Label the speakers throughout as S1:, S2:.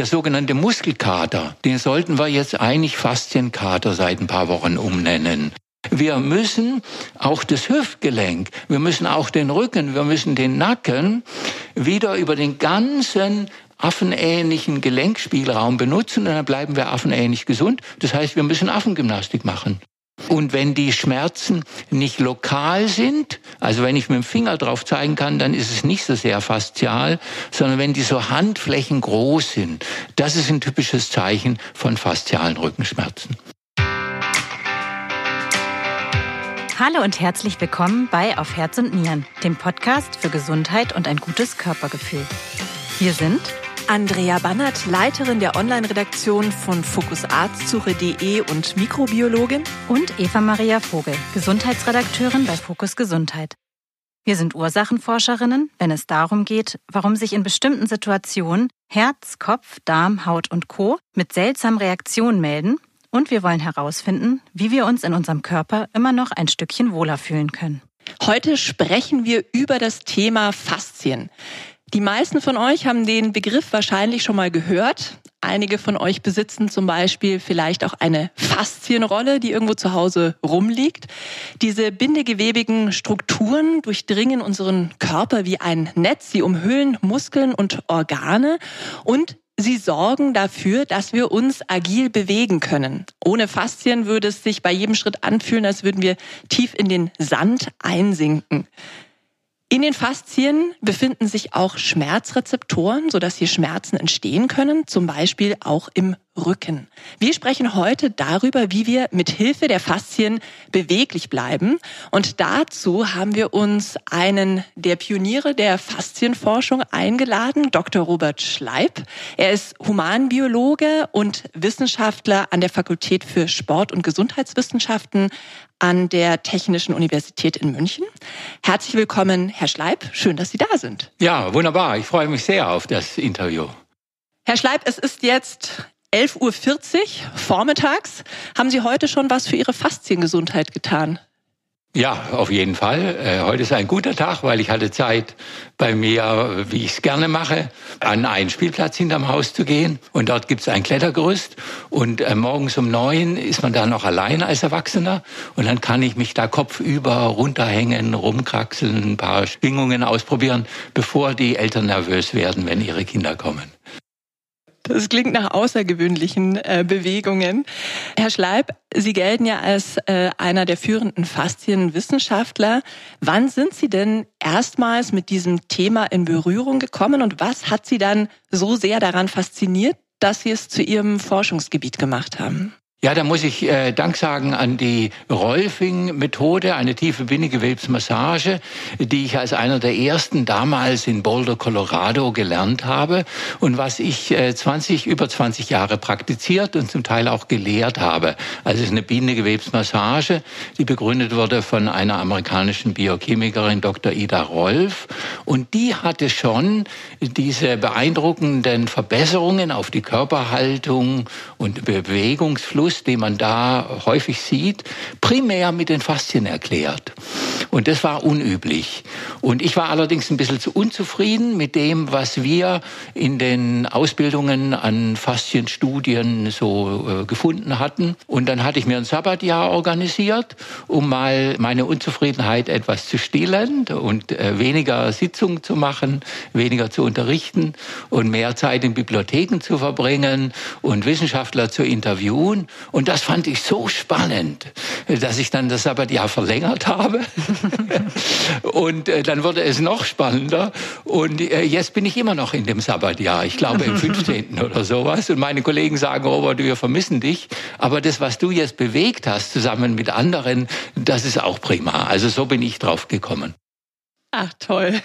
S1: Der sogenannte Muskelkater, den sollten wir jetzt eigentlich Faszienkater seit ein paar Wochen umnennen. Wir müssen auch das Hüftgelenk, wir müssen auch den Rücken, wir müssen den Nacken wieder über den ganzen affenähnlichen Gelenkspielraum benutzen und dann bleiben wir affenähnlich gesund. Das heißt, wir müssen Affengymnastik machen. Und wenn die Schmerzen nicht lokal sind, also wenn ich mit dem Finger drauf zeigen kann, dann ist es nicht so sehr faszial, sondern wenn die so Handflächen groß sind, das ist ein typisches Zeichen von faszialen Rückenschmerzen.
S2: Hallo und herzlich willkommen bei Auf Herz und Nieren, dem Podcast für Gesundheit und ein gutes Körpergefühl. Wir sind
S3: Andrea Bannert, Leiterin der Online-Redaktion von fokusarztsuche.de und Mikrobiologin.
S2: Und Eva Maria Vogel, Gesundheitsredakteurin bei Fokus Gesundheit. Wir sind Ursachenforscherinnen, wenn es darum geht, warum sich in bestimmten Situationen Herz, Kopf, Darm, Haut und Co. mit seltsamen Reaktionen melden und wir wollen herausfinden, wie wir uns in unserem Körper immer noch ein Stückchen wohler fühlen können.
S3: Heute sprechen wir über das Thema Faszien. Die meisten von euch haben den Begriff wahrscheinlich schon mal gehört. Einige von euch besitzen zum Beispiel vielleicht auch eine Faszienrolle, die irgendwo zu Hause rumliegt. Diese bindegewebigen Strukturen durchdringen unseren Körper wie ein Netz. Sie umhüllen Muskeln und Organe und Sie sorgen dafür, dass wir uns agil bewegen können. Ohne Faszien würde es sich bei jedem Schritt anfühlen, als würden wir tief in den Sand einsinken. In den Faszien befinden sich auch Schmerzrezeptoren, sodass hier Schmerzen entstehen können, zum Beispiel auch im Rücken. Wir sprechen heute darüber, wie wir mit Hilfe der Faszien beweglich bleiben. Und dazu haben wir uns einen der Pioniere der Faszienforschung eingeladen, Dr. Robert Schleib. Er ist Humanbiologe und Wissenschaftler an der Fakultät für Sport- und Gesundheitswissenschaften an der Technischen Universität in München. Herzlich willkommen, Herr Schleib. Schön, dass Sie da sind.
S1: Ja, wunderbar. Ich freue mich sehr auf das Interview.
S3: Herr Schleib, es ist jetzt 11.40 Uhr vormittags. Haben Sie heute schon was für Ihre Fasziengesundheit getan?
S1: Ja, auf jeden Fall. Äh, heute ist ein guter Tag, weil ich hatte Zeit, bei mir, wie ich es gerne mache, an einen Spielplatz hinterm Haus zu gehen. Und dort gibt es ein Klettergerüst. Und äh, morgens um neun ist man da noch allein als Erwachsener. Und dann kann ich mich da kopfüber runterhängen, rumkraxeln, ein paar Schwingungen ausprobieren, bevor die Eltern nervös werden, wenn ihre Kinder kommen.
S3: Das klingt nach außergewöhnlichen äh, Bewegungen. Herr Schleib, Sie gelten ja als äh, einer der führenden Faszienwissenschaftler. Wann sind Sie denn erstmals mit diesem Thema in Berührung gekommen und was hat Sie dann so sehr daran fasziniert, dass Sie es zu Ihrem Forschungsgebiet gemacht haben?
S1: Ja, da muss ich äh, Dank sagen an die Rolfing-Methode, eine tiefe Bindegewebsmassage, die ich als einer der ersten damals in Boulder, Colorado gelernt habe und was ich äh, 20, über 20 Jahre praktiziert und zum Teil auch gelehrt habe. Also es ist eine Bindegewebsmassage, die begründet wurde von einer amerikanischen Biochemikerin, Dr. Ida Rolf. Und die hatte schon diese beeindruckenden Verbesserungen auf die Körperhaltung und Bewegungsfluss Fluss, den man da häufig sieht, primär mit den Faszien erklärt. Und das war unüblich. Und ich war allerdings ein bisschen zu unzufrieden mit dem, was wir in den Ausbildungen an Faszienstudien so äh, gefunden hatten. Und dann hatte ich mir ein Sabbatjahr organisiert, um mal meine Unzufriedenheit etwas zu stillen und äh, weniger Sitzungen zu machen, weniger zu unterrichten und mehr Zeit in Bibliotheken zu verbringen und Wissenschaftler zu interviewen. Und das fand ich so spannend, dass ich dann das Sabbatjahr verlängert habe. und äh, dann wurde es noch spannender. Und äh, jetzt bin ich immer noch in dem Sabbatjahr. Ich glaube im 15. oder sowas. Und meine Kollegen sagen, Robert, wir vermissen dich. Aber das, was du jetzt bewegt hast, zusammen mit anderen, das ist auch prima. Also so bin ich drauf gekommen.
S3: Ach toll.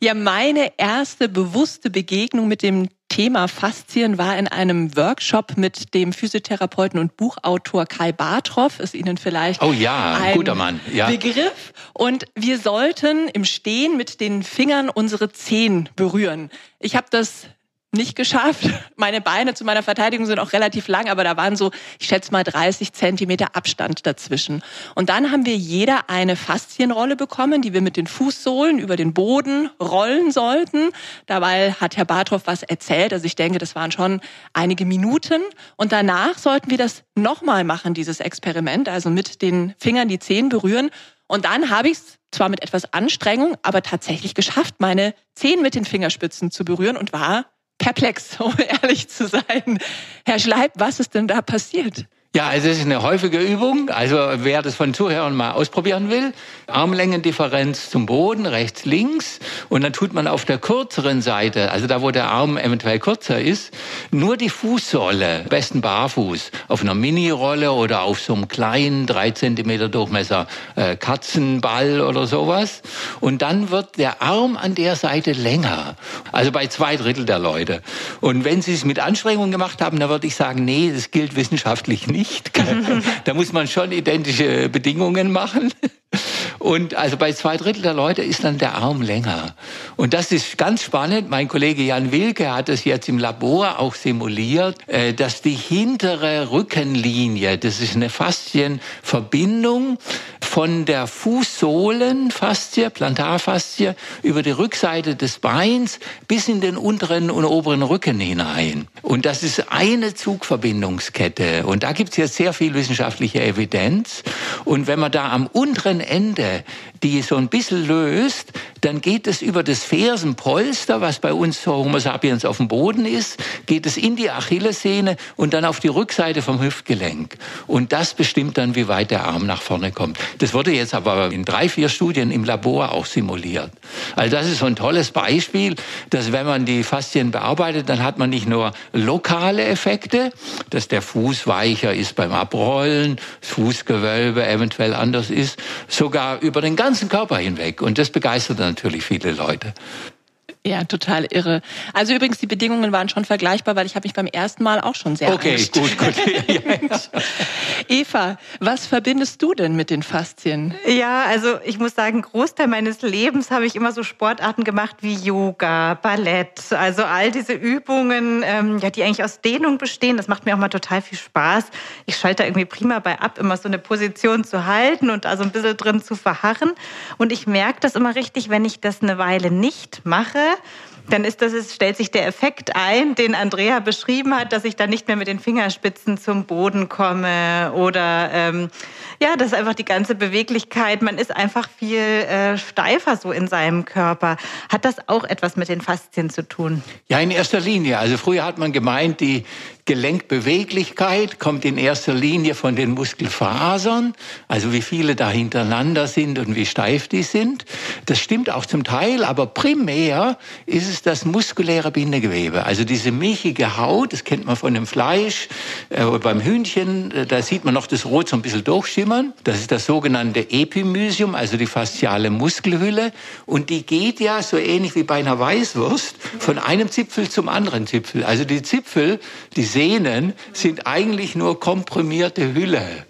S3: Ja, meine erste bewusste Begegnung mit dem Thema Faszien war in einem Workshop mit dem Physiotherapeuten und Buchautor Kai Bartroff, ist Ihnen vielleicht
S1: oh ja, ein guter Mann. Ja.
S3: Begriff. Und wir sollten im Stehen mit den Fingern unsere Zehen berühren. Ich habe das nicht geschafft. Meine Beine zu meiner Verteidigung sind auch relativ lang, aber da waren so, ich schätze mal 30 Zentimeter Abstand dazwischen. Und dann haben wir jeder eine Faszienrolle bekommen, die wir mit den Fußsohlen über den Boden rollen sollten. Dabei hat Herr Bartroff was erzählt. Also ich denke, das waren schon einige Minuten. Und danach sollten wir das nochmal machen, dieses Experiment. Also mit den Fingern die Zehen berühren. Und dann habe ich es zwar mit etwas Anstrengung, aber tatsächlich geschafft, meine Zehen mit den Fingerspitzen zu berühren und war perplex, um ehrlich zu sein. Herr Schleib, was ist denn da passiert?
S1: Ja, also es ist eine häufige Übung. Also wer das von Zuhörern mal ausprobieren will, Armlängendifferenz zum Boden, rechts, links. Und dann tut man auf der kürzeren Seite, also da, wo der Arm eventuell kürzer ist, nur die Fußsohle, besten barfuß, auf einer Mini-Rolle oder auf so einem kleinen, drei Zentimeter Durchmesser äh, Katzenball oder sowas. Und dann wird der Arm an der Seite länger. Also bei zwei Drittel der Leute. Und wenn Sie es mit Anstrengung gemacht haben, dann würde ich sagen, nee, das gilt wissenschaftlich nicht nicht. da muss man schon identische Bedingungen machen. Und also bei zwei Drittel der Leute ist dann der Arm länger. Und das ist ganz spannend. Mein Kollege Jan Wilke hat es jetzt im Labor auch simuliert, äh, dass die hintere Rückenlinie, das ist eine Faszienverbindung von der Fußsohlenfaszie, Plantarfaszie, über die Rückseite des Beins bis in den unteren und oberen Rücken hinein. Und das ist eine Zugverbindungskette. Und da gibt es jetzt sehr viel wissenschaftliche Evidenz. Und wenn man da am unteren Ende die so ein bisschen löst, dann geht es über das Fersenpolster, was bei uns Homo sapiens auf dem Boden ist, geht es in die Achillessehne und dann auf die Rückseite vom Hüftgelenk. Und das bestimmt dann, wie weit der Arm nach vorne kommt. Das wurde jetzt aber in drei, vier Studien im Labor auch simuliert. Also das ist so ein tolles Beispiel, dass wenn man die Faszien bearbeitet, dann hat man nicht nur lokale Effekte, dass der Fuß weicher ist beim Abrollen, das Fußgewölbe eventuell anders ist, sogar über den ganzen Körper hinweg. Und das begeistert natürlich viele Leute.
S3: Ja, total irre. Also übrigens, die Bedingungen waren schon vergleichbar, weil ich habe mich beim ersten Mal auch schon sehr
S1: Okay, gut, gut. Ja, ja.
S3: Eva, was verbindest du denn mit den Faszien?
S2: Ja, also ich muss sagen, Großteil meines Lebens habe ich immer so Sportarten gemacht wie Yoga, Ballett, also all diese Übungen, ähm, ja, die eigentlich aus Dehnung bestehen. Das macht mir auch mal total viel Spaß. Ich schalte da irgendwie prima bei ab, immer so eine Position zu halten und da so ein bisschen drin zu verharren. Und ich merke das immer richtig, wenn ich das eine Weile nicht mache dann ist das, es stellt sich der Effekt ein, den Andrea beschrieben hat, dass ich dann nicht mehr mit den Fingerspitzen zum Boden komme oder ähm, ja, das ist einfach die ganze Beweglichkeit. Man ist einfach viel äh, steifer so in seinem Körper. Hat das auch etwas mit den Faszien zu tun?
S1: Ja, in erster Linie. Also früher hat man gemeint, die Gelenkbeweglichkeit kommt in erster Linie von den Muskelfasern, also wie viele da hintereinander sind und wie steif die sind. Das stimmt auch zum Teil, aber primär ist es das muskuläre Bindegewebe. Also diese milchige Haut, das kennt man von dem Fleisch, äh, beim Hühnchen, äh, da sieht man noch das Rot so ein bisschen durchschimmern. Das ist das sogenannte Epimysium, also die fasziale Muskelhülle. Und die geht ja so ähnlich wie bei einer Weißwurst von einem Zipfel zum anderen Zipfel. Also die Zipfel, die Sehnen sind eigentlich nur komprimierte Hülle.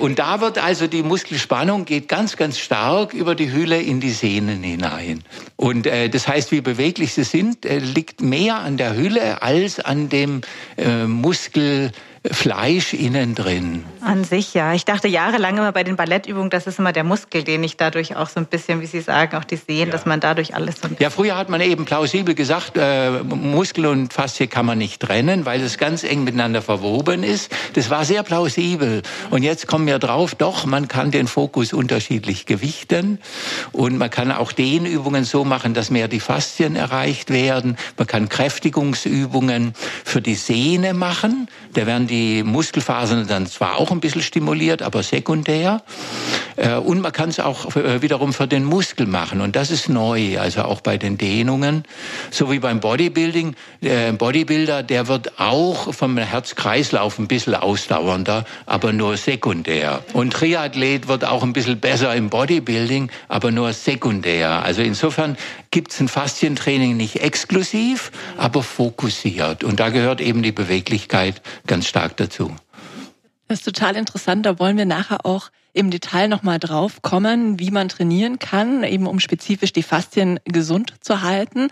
S1: Und da wird also die Muskelspannung geht ganz, ganz stark über die Hülle in die Sehnen hinein. Und äh, das heißt, wie beweglich sie sind, äh, liegt mehr an der Hülle als an dem äh, Muskel Fleisch innen drin.
S2: An sich ja. Ich dachte jahrelang immer bei den Ballettübungen, das ist immer der Muskel, den ich dadurch auch so ein bisschen, wie Sie sagen, auch die sehen, ja. dass man dadurch alles so
S1: Ja, früher hat man eben plausibel gesagt, äh, Muskel und Faszie kann man nicht trennen, weil es ganz eng miteinander verwoben ist. Das war sehr plausibel. Und jetzt kommen wir drauf, doch, man kann den Fokus unterschiedlich gewichten und man kann auch den Übungen so machen, dass mehr die Faszien erreicht werden. Man kann Kräftigungsübungen für die Sehne machen. Da werden die Muskelfasern dann zwar auch ein bisschen stimuliert, aber sekundär. Äh, und man kann es auch äh, wiederum für den Muskel machen. Und das ist neu, also auch bei den Dehnungen. So wie beim Bodybuilding. Der Bodybuilder, der wird auch vom Herz-Kreislauf ein bisschen ausdauernder, aber nur sekundär. Und Triathlet wird auch ein bisschen besser im Bodybuilding, aber nur sekundär. Also insofern gibt es ein Faszientraining nicht exklusiv, aber fokussiert. Und da gehört eben die Beweglichkeit ganz stark dazu.
S3: Das ist total interessant. Da wollen wir nachher auch im Detail nochmal drauf kommen, wie man trainieren kann, eben um spezifisch die Faszien gesund zu halten.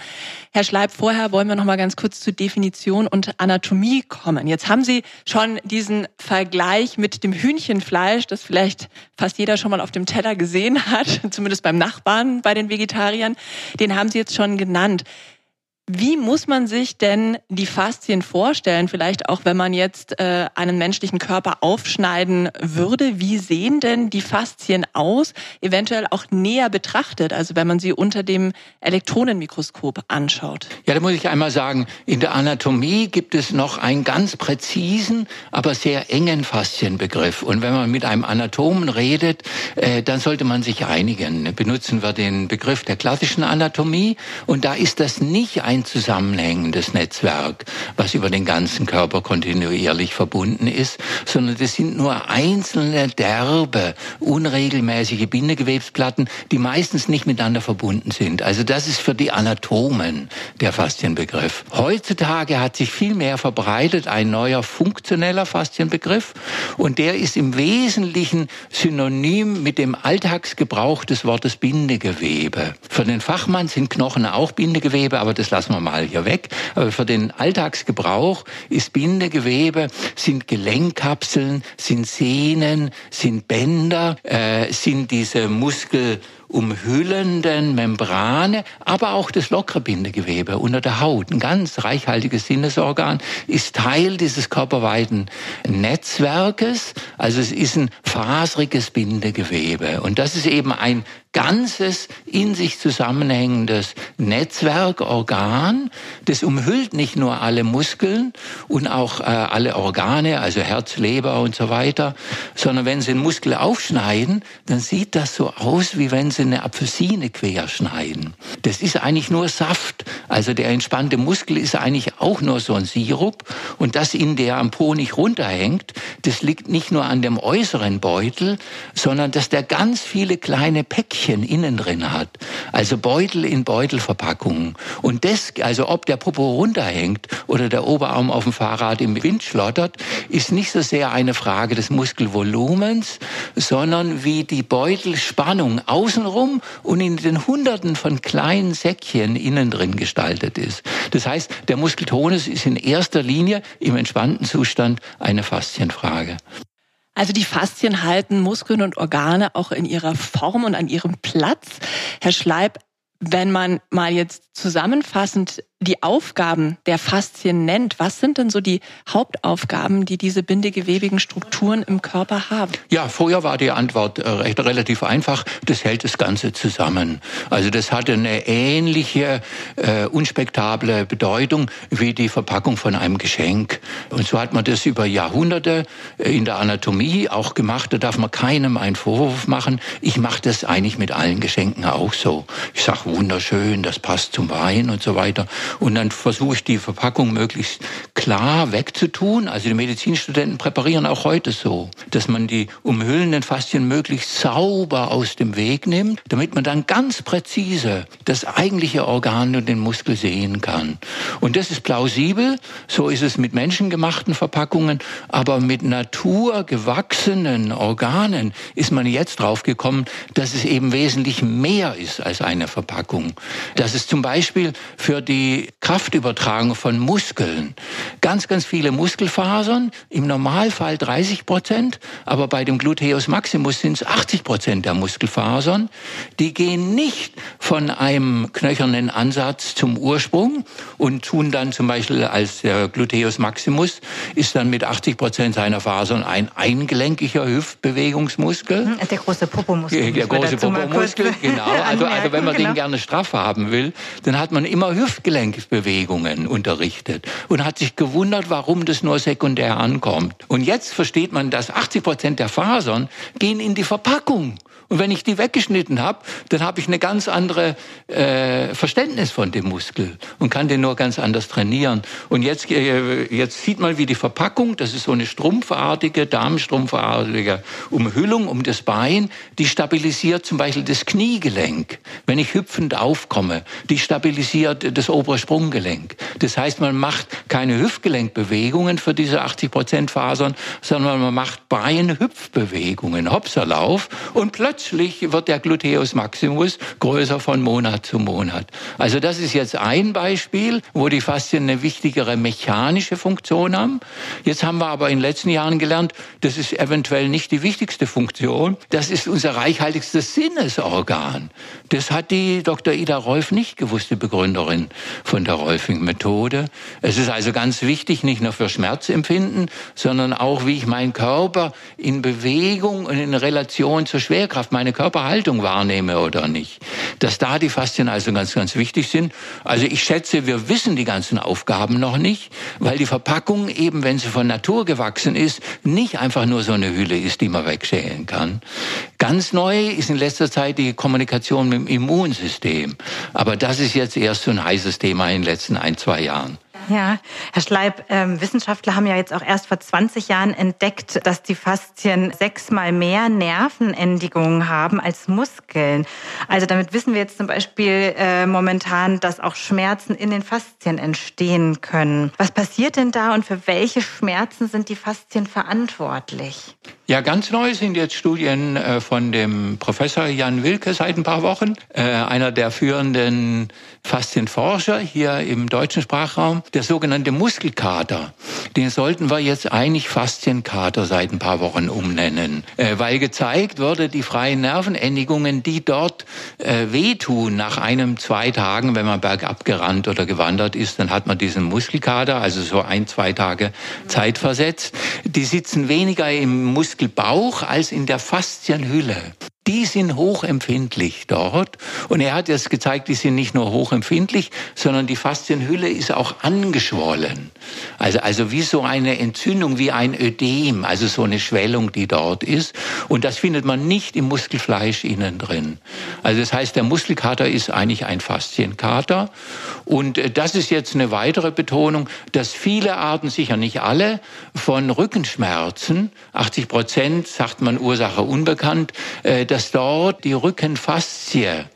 S3: Herr Schleib, vorher wollen wir nochmal ganz kurz zu Definition und Anatomie kommen. Jetzt haben Sie schon diesen Vergleich mit dem Hühnchenfleisch, das vielleicht fast jeder schon mal auf dem Teller gesehen hat, zumindest beim Nachbarn bei den Vegetariern, den haben Sie jetzt schon genannt. Wie muss man sich denn die Faszien vorstellen? Vielleicht auch, wenn man jetzt äh, einen menschlichen Körper aufschneiden würde. Wie sehen denn die Faszien aus? Eventuell auch näher betrachtet, also wenn man sie unter dem Elektronenmikroskop anschaut.
S1: Ja, da muss ich einmal sagen, in der Anatomie gibt es noch einen ganz präzisen, aber sehr engen Faszienbegriff. Und wenn man mit einem Anatomen redet, äh, dann sollte man sich einigen. Benutzen wir den Begriff der klassischen Anatomie und da ist das nicht ein ein zusammenhängendes Netzwerk, was über den ganzen Körper kontinuierlich verbunden ist, sondern das sind nur einzelne derbe, unregelmäßige Bindegewebsplatten, die meistens nicht miteinander verbunden sind. Also das ist für die Anatomen der Faszienbegriff. Heutzutage hat sich viel mehr verbreitet ein neuer funktioneller Faszienbegriff und der ist im Wesentlichen synonym mit dem Alltagsgebrauch des Wortes Bindegewebe. Für den Fachmann sind Knochen auch Bindegewebe, aber das lassen wir mal hier weg. Aber für den Alltagsgebrauch ist Bindegewebe, sind Gelenkkapseln, sind Sehnen, sind Bänder, äh, sind diese Muskel umhüllenden Membrane, aber auch das lockere Bindegewebe unter der Haut, ein ganz reichhaltiges Sinnesorgan, ist Teil dieses körperweiten Netzwerkes. Also es ist ein fasriges Bindegewebe. Und das ist eben ein ganzes in sich zusammenhängendes Netzwerkorgan. Das umhüllt nicht nur alle Muskeln und auch äh, alle Organe, also Herz, Leber und so weiter, sondern wenn Sie einen Muskel aufschneiden, dann sieht das so aus, wie wenn Sie eine Apfelsine querschneiden. Das ist eigentlich nur Saft. Also der entspannte Muskel ist eigentlich auch nur so ein Sirup und das in der am Po nicht runterhängt, das liegt nicht nur an dem äußeren Beutel, sondern dass der ganz viele kleine Päckchen innen drin hat. Also Beutel in Beutelverpackungen. Und das, also ob der Popo runterhängt oder der Oberarm auf dem Fahrrad im Wind schlottert, ist nicht so sehr eine Frage des Muskelvolumens, sondern wie die Beutelspannung außenrum und in den Hunderten von kleinen Säckchen innen drin gestaltet ist. Das heißt, der Muskeltonus ist in erster Linie im entspannten Zustand eine Faszienfrage.
S3: Also die Faszien halten Muskeln und Organe auch in ihrer Form und an ihrem Platz. Herr Schleib, wenn man mal jetzt zusammenfassend die Aufgaben der Faszien nennt, was sind denn so die Hauptaufgaben, die diese bindegewebigen Strukturen im Körper haben?
S1: Ja, vorher war die Antwort äh, recht relativ einfach. Das hält das Ganze zusammen. Also das hatte eine ähnliche äh, unspektable Bedeutung wie die Verpackung von einem Geschenk. Und so hat man das über Jahrhunderte äh, in der Anatomie auch gemacht. Da darf man keinem einen Vorwurf machen. Ich mache das eigentlich mit allen Geschenken auch so. Ich sage wunderschön, das passt zum Wein und so weiter. Und dann versuche ich die Verpackung möglichst klar wegzutun. Also die Medizinstudenten präparieren auch heute so, dass man die umhüllenden Faszien möglichst sauber aus dem Weg nimmt, damit man dann ganz präzise das eigentliche Organ und den Muskel sehen kann. Und das ist plausibel. So ist es mit menschengemachten Verpackungen. Aber mit naturgewachsenen Organen ist man jetzt drauf gekommen, dass es eben wesentlich mehr ist als eine Verpackung. Dass es zum Beispiel für die Kraftübertragung von Muskeln ganz, ganz viele Muskelfasern, im Normalfall 30 Prozent, aber bei dem Gluteus maximus sind es 80 Prozent der Muskelfasern, die gehen nicht von einem knöchernen Ansatz zum Ursprung und tun dann zum Beispiel als der Gluteus maximus ist dann mit 80 Prozent seiner Fasern ein eingelenkiger Hüftbewegungsmuskel.
S2: Der große Popomuskel.
S1: Der große Popomuskel, genau. Also, also wenn man den gerne straff haben will, dann hat man immer Hüftgelenkbewegungen unterrichtet und hat sich gewundert, warum das nur sekundär ankommt. Und jetzt versteht man, dass 80 Prozent der Fasern gehen in die Verpackung Und wenn ich die weggeschnitten habe, dann habe ich eine ganz andere äh, Verständnis von dem Muskel und kann den nur ganz anders trainieren. Und jetzt, äh, jetzt sieht man, wie die Verpackung, das ist so eine strumpfartige, darmstrumpfartige Umhüllung um das Bein, die stabilisiert zum Beispiel das Kniegelenk, wenn ich hüpfend aufkomme. Die stabilisiert das obere Sprunggelenk. Das heißt, man macht keine Hüftgelenkbewegungen für diese 80 Prozent Fasern, sondern man macht Beinhüpfbewegungen, Hopserlauf und plötzlich wird der Gluteus maximus größer von Monat zu Monat. Also das ist jetzt ein Beispiel, wo die Faszien eine wichtigere mechanische Funktion haben. Jetzt haben wir aber in den letzten Jahren gelernt, das ist eventuell nicht die wichtigste Funktion. Das ist unser reichhaltigstes Sinnesorgan. Das hat die Dr. Ida Rolf nicht gewusst, die Begründerin von der Rolfing-Methode. Es ist also ganz wichtig, nicht nur für Schmerzempfinden, sondern auch, wie ich meinen Körper in Bewegung und in Relation zur Schwerkraft, meine Körperhaltung wahrnehme oder nicht. Dass da die Faszien also ganz, ganz wichtig sind. Also ich schätze, wir wissen die ganzen Aufgaben noch nicht, weil die Verpackung eben, wenn sie von Natur gewachsen ist, nicht einfach nur so eine Hülle ist, die man wegschälen kann. Ganz neu ist in letzter Zeit die Kommunikation mit dem Immunsystem. Aber das ist jetzt erst so ein heißes Thema in den letzten ein, zwei Jahren.
S2: Ja, Herr Schleib, ähm, Wissenschaftler haben ja jetzt auch erst vor 20 Jahren entdeckt, dass die Faszien sechsmal mehr Nervenendigungen haben als Muskeln. Also damit wissen wir jetzt zum Beispiel äh, momentan, dass auch Schmerzen in den Faszien entstehen können. Was passiert denn da und für welche Schmerzen sind die Faszien verantwortlich?
S1: Ja, ganz neu sind jetzt Studien äh, von dem Professor Jan Wilke seit ein paar Wochen, äh, einer der führenden Faszienforscher hier im deutschen Sprachraum. Der sogenannte Muskelkater, den sollten wir jetzt eigentlich Faszienkater seit ein paar Wochen umnennen, äh, weil gezeigt wurde, die freien Nervenendigungen, die dort wehtun nach einem, zwei Tagen, wenn man bergab gerannt oder gewandert ist, dann hat man diesen Muskelkater, also so ein, zwei Tage Zeit versetzt. Die sitzen weniger im Muskel Muskelbauch als in der Faszienhülle die sind hochempfindlich dort. Und er hat jetzt gezeigt, die sind nicht nur hochempfindlich, sondern die Faszienhülle ist auch angeschwollen. Also, also wie so eine Entzündung, wie ein Ödem, also so eine Schwellung, die dort ist. Und das findet man nicht im Muskelfleisch innen drin. Also das heißt, der Muskelkater ist eigentlich ein Faszienkater. Und äh, das ist jetzt eine weitere Betonung, dass viele Arten, sicher nicht alle, von Rückenschmerzen, 80 Prozent, sagt man Ursache unbekannt, äh, dass dort die Rückenfaszie,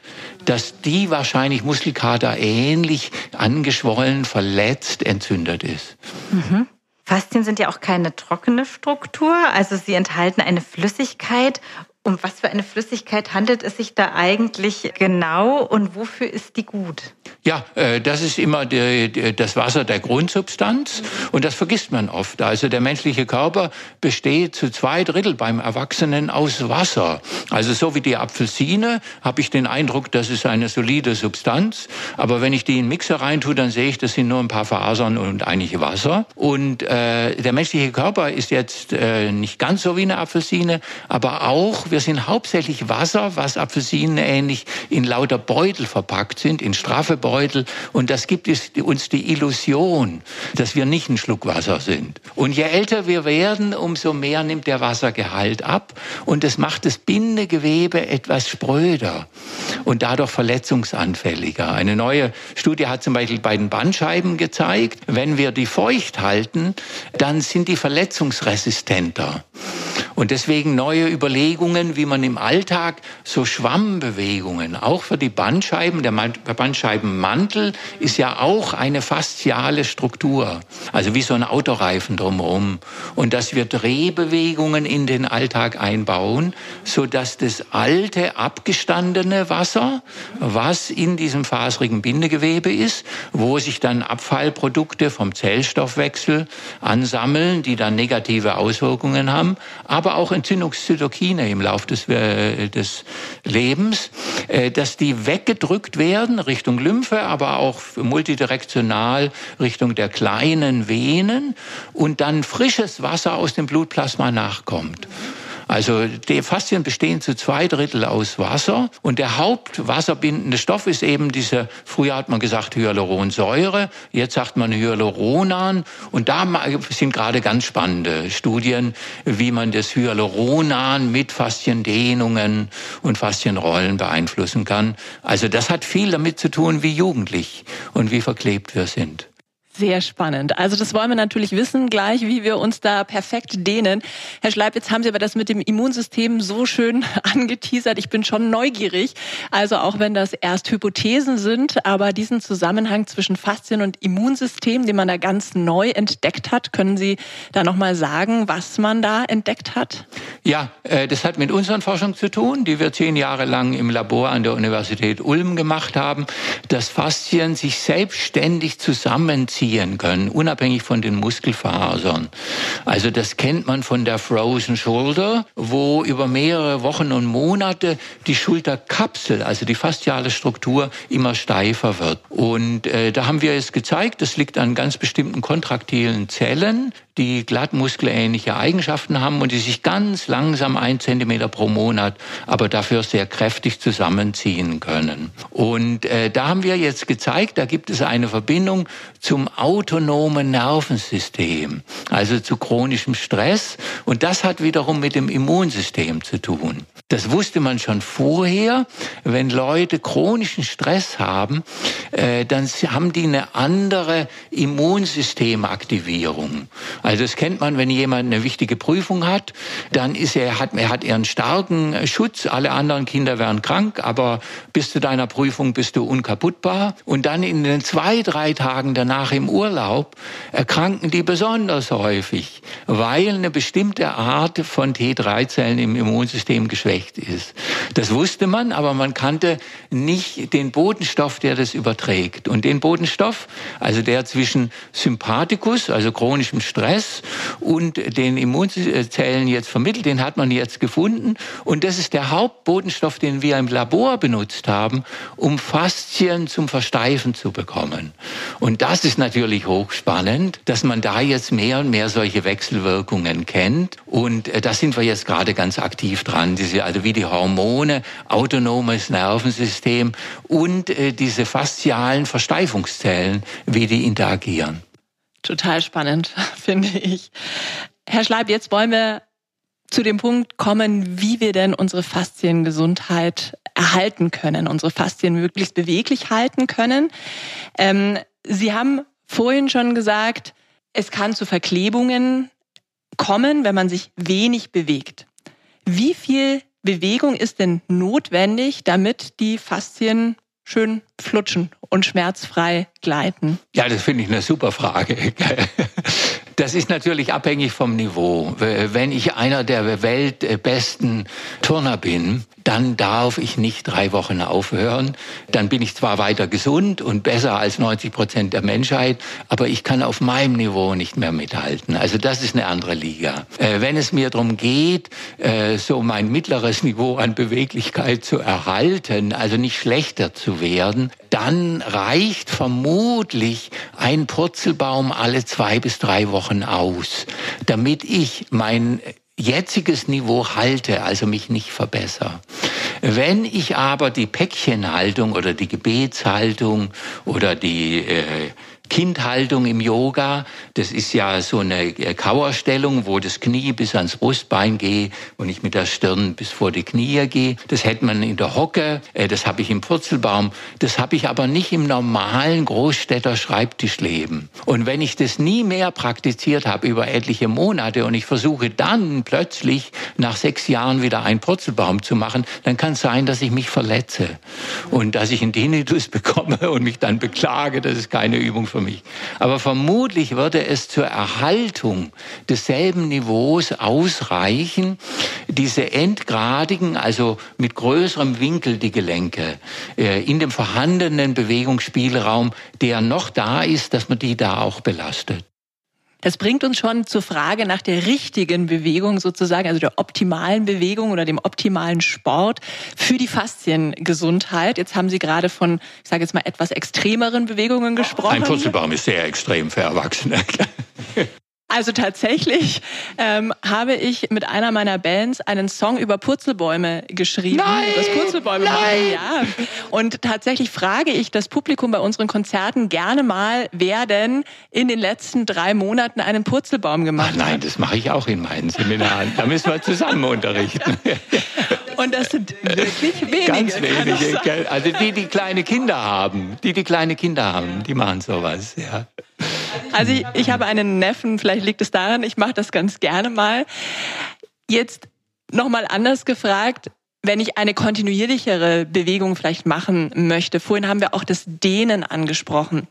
S1: dass die wahrscheinlich Muskelkater ähnlich angeschwollen, verletzt, entzündet ist.
S2: Mhm. Faszien sind ja auch keine trockene Struktur, also sie enthalten eine Flüssigkeit um was für eine Flüssigkeit handelt es sich da eigentlich genau und wofür ist die gut?
S1: Ja, äh, das ist immer das Wasser der Grundsubstanz und das vergisst man oft. Also der menschliche Körper besteht zu zwei Drittel beim Erwachsenen aus Wasser. Also so wie die Apfelsine habe ich den Eindruck, das ist eine solide Substanz. Aber wenn ich die in den Mixer reintue, dann sehe ich, das sind nur ein paar Fasern und eigentlich Wasser. Und äh, der menschliche Körper ist jetzt äh, nicht ganz so wie eine Apfelsine, aber auch wir sind hauptsächlich Wasser, was Apfelsinen ähnlich in lauter Beutel verpackt sind, in straffe Beutel. Und das gibt uns die Illusion, dass wir nicht ein Schluck Wasser sind. Und je älter wir werden, umso mehr nimmt der Wassergehalt ab. Und das macht das Bindegewebe etwas spröder und dadurch verletzungsanfälliger. Eine neue Studie hat zum Beispiel bei den Bandscheiben gezeigt, wenn wir die feucht halten, dann sind die verletzungsresistenter. Und deswegen neue Überlegungen, wie man im Alltag so Schwammbewegungen, auch für die Bandscheiben, der Bandscheibenmantel ist ja auch eine fasziale Struktur, also wie so ein Autoreifen drumherum. Und dass wir Drehbewegungen in den Alltag einbauen, so dass das alte, abgestandene Wasser, was in diesem faserigen Bindegewebe ist, wo sich dann Abfallprodukte vom Zellstoffwechsel ansammeln, die dann negative Auswirkungen haben, aber auch Entzündungszytokine im Laufe des, äh, des Lebens, äh, dass die weggedrückt werden Richtung Lymphe, aber auch multidirektional Richtung der kleinen Venen und dann frisches Wasser aus dem Blutplasma nachkommt. Also die Faszien bestehen zu zwei Drittel aus Wasser und der hauptwasserbindende Stoff ist eben diese, früher hat man gesagt Hyaluronsäure, jetzt sagt man Hyaluronan und da sind gerade ganz spannende Studien, wie man das Hyaluronan mit Fasziendehnungen und Faszienrollen beeinflussen kann. Also das hat viel damit zu tun, wie jugendlich und wie verklebt wir sind.
S3: Sehr spannend. Also das wollen wir natürlich wissen gleich, wie wir uns da perfekt dehnen. Herr Schleib, jetzt haben Sie aber das mit dem Immunsystem so schön angeteasert. Ich bin schon neugierig. Also auch wenn das erst Hypothesen sind, aber diesen Zusammenhang zwischen Faszien und Immunsystem, den man da ganz neu entdeckt hat, können Sie da nochmal sagen, was man da entdeckt hat?
S1: Ja, äh, das hat mit unseren Forschungen zu tun, die wir zehn Jahre lang im Labor an der Universität Ulm gemacht haben, dass Faszien sich selbstständig zusammenziehen ziehen können, unabhängig von den Muskelfasern. Also das kennt man von der Frozen Shoulder, wo über mehrere Wochen und Monate die Schulterkapsel, also die fasziale Struktur, immer steifer wird. Und äh, da haben wir es gezeigt, das liegt an ganz bestimmten kontraktilen Zellen, die glattmuskelähnliche Eigenschaften haben und die sich ganz langsam ein Zentimeter pro Monat, aber dafür sehr kräftig zusammenziehen können. Und äh, da haben wir jetzt gezeigt, da gibt es eine Verbindung zum autonomen Nervensystem, also zu chronischem Stress. Und das hat wiederum mit dem Immunsystem zu tun. Das wusste man schon vorher. Wenn Leute chronischen Stress haben, äh, dann haben die eine andere Immunsystemaktivierung. Also das kennt man, wenn jemand eine wichtige Prüfung hat, dann ist er, hat, er hat einen starken Schutz. Alle anderen Kinder werden krank, aber bis zu deiner Prüfung bist du unkaputtbar. Und dann in den zwei, drei Tagen danach im Urlaub erkranken die besonders häufig, weil eine bestimmte Art von T3-Zellen im Immunsystem geschwächt ist. Das wusste man, aber man kannte nicht den Botenstoff, der das überträgt. Und den Botenstoff, also der zwischen Sympathikus, also chronischem Stress, Stress und den Immunzellen jetzt vermittelt. Den hat man jetzt gefunden. Und das ist der Hauptbotenstoff, den wir im Labor benutzt haben, um Faszien zum Versteifen zu bekommen. Und das ist natürlich hochspannend, dass man da jetzt mehr und mehr solche Wechselwirkungen kennt. Und äh, da sind wir jetzt gerade ganz aktiv dran. Diese, also wie die Hormone, autonomes Nervensystem und äh, diese faszialen Versteifungszellen, wie die interagieren.
S3: Total spannend, finde ich. Herr Schleib, jetzt wollen wir zu dem Punkt kommen, wie wir denn unsere Fasziengesundheit erhalten können, unsere Faszien möglichst beweglich halten können. Ähm, Sie haben vorhin schon gesagt, es kann zu Verklebungen kommen, wenn man sich wenig bewegt. Wie viel Bewegung ist denn notwendig, damit die Faszien schön flutschen und schmerzfrei gleiten?
S1: Ja, das finde ich eine super Frage. Das ist natürlich abhängig vom Niveau. Wenn ich einer der weltbesten Turner bin, dann darf ich nicht drei Wochen aufhören. Dann bin ich zwar weiter gesund und besser als 90 Prozent der Menschheit, aber ich kann auf meinem Niveau nicht mehr mithalten. Also das ist eine andere Liga. Äh, wenn es mir darum geht, äh, so mein mittleres Niveau an Beweglichkeit zu erhalten, also nicht schlechter zu werden, dann reicht vermutlich ein Purzelbaum alle zwei bis drei Wochen aus, damit ich mein jetziges Niveau halte, also mich nicht verbessere. Wenn ich aber die Päckchenhaltung oder die Gebetshaltung oder die äh, Kindhaltung im Yoga. Das ist ja so eine Kauerstellung, wo das Knie bis ans Brustbein geht und ich mit der Stirn bis vor die Knie gehe. Das hätte man in der Hocke, äh, das habe ich im Purzelbaum, das habe ich aber nicht im normalen Großstädter Schreibtischleben. Und wenn ich das nie mehr praktiziert habe über etliche Monate und ich versuche dann plötzlich nach sechs Jahren wieder einen Purzelbaum zu machen, dann kann es sein, dass ich mich verletze und dass ich einen Tinnitus bekomme und mich dann beklage, das ist keine Übung für mich. Aber vermutlich würde es zur Erhaltung desselben Niveaus ausreichen, diese endgradigen, also mit größerem Winkel die Gelenke äh, in dem vorhandenen Bewegungsspielraum, der noch da ist, dass man die da auch belastet.
S3: Das bringt uns schon zur Frage nach der richtigen Bewegung sozusagen, also der optimalen Bewegung oder dem optimalen Sport für die Fasziengesundheit. Jetzt haben Sie gerade von, ich sage jetzt mal, etwas extremeren Bewegungen gesprochen.
S1: Ein Purzelbaum ist sehr extrem für Erwachsene.
S3: Also tatsächlich ähm, habe ich mit einer meiner Bands einen Song über Purzelbäume geschrieben.
S1: Nein,
S3: das Purzelbäume
S1: nein.
S3: machen. Ja. Und tatsächlich frage ich das Publikum bei unseren Konzerten gerne mal, wer denn in den letzten drei Monaten einen Purzelbaum gemacht
S1: Ach nein, das mache ich auch in meinen Seminaren. Da müssen wir zusammen unterrichten.
S3: Und das sind wirklich wenige.
S1: Ganz wenige. Also die, die kleine Kinder haben, die, die kleine Kinder haben, die machen sowas, ja.
S3: Also ich, ich habe einen Neffen, vielleicht liegt es daran, ich mache das ganz gerne mal. Jetzt nochmal anders gefragt, wenn ich eine kontinuierlichere Bewegung vielleicht machen möchte. Vorhin haben wir auch das Dehnen angesprochen.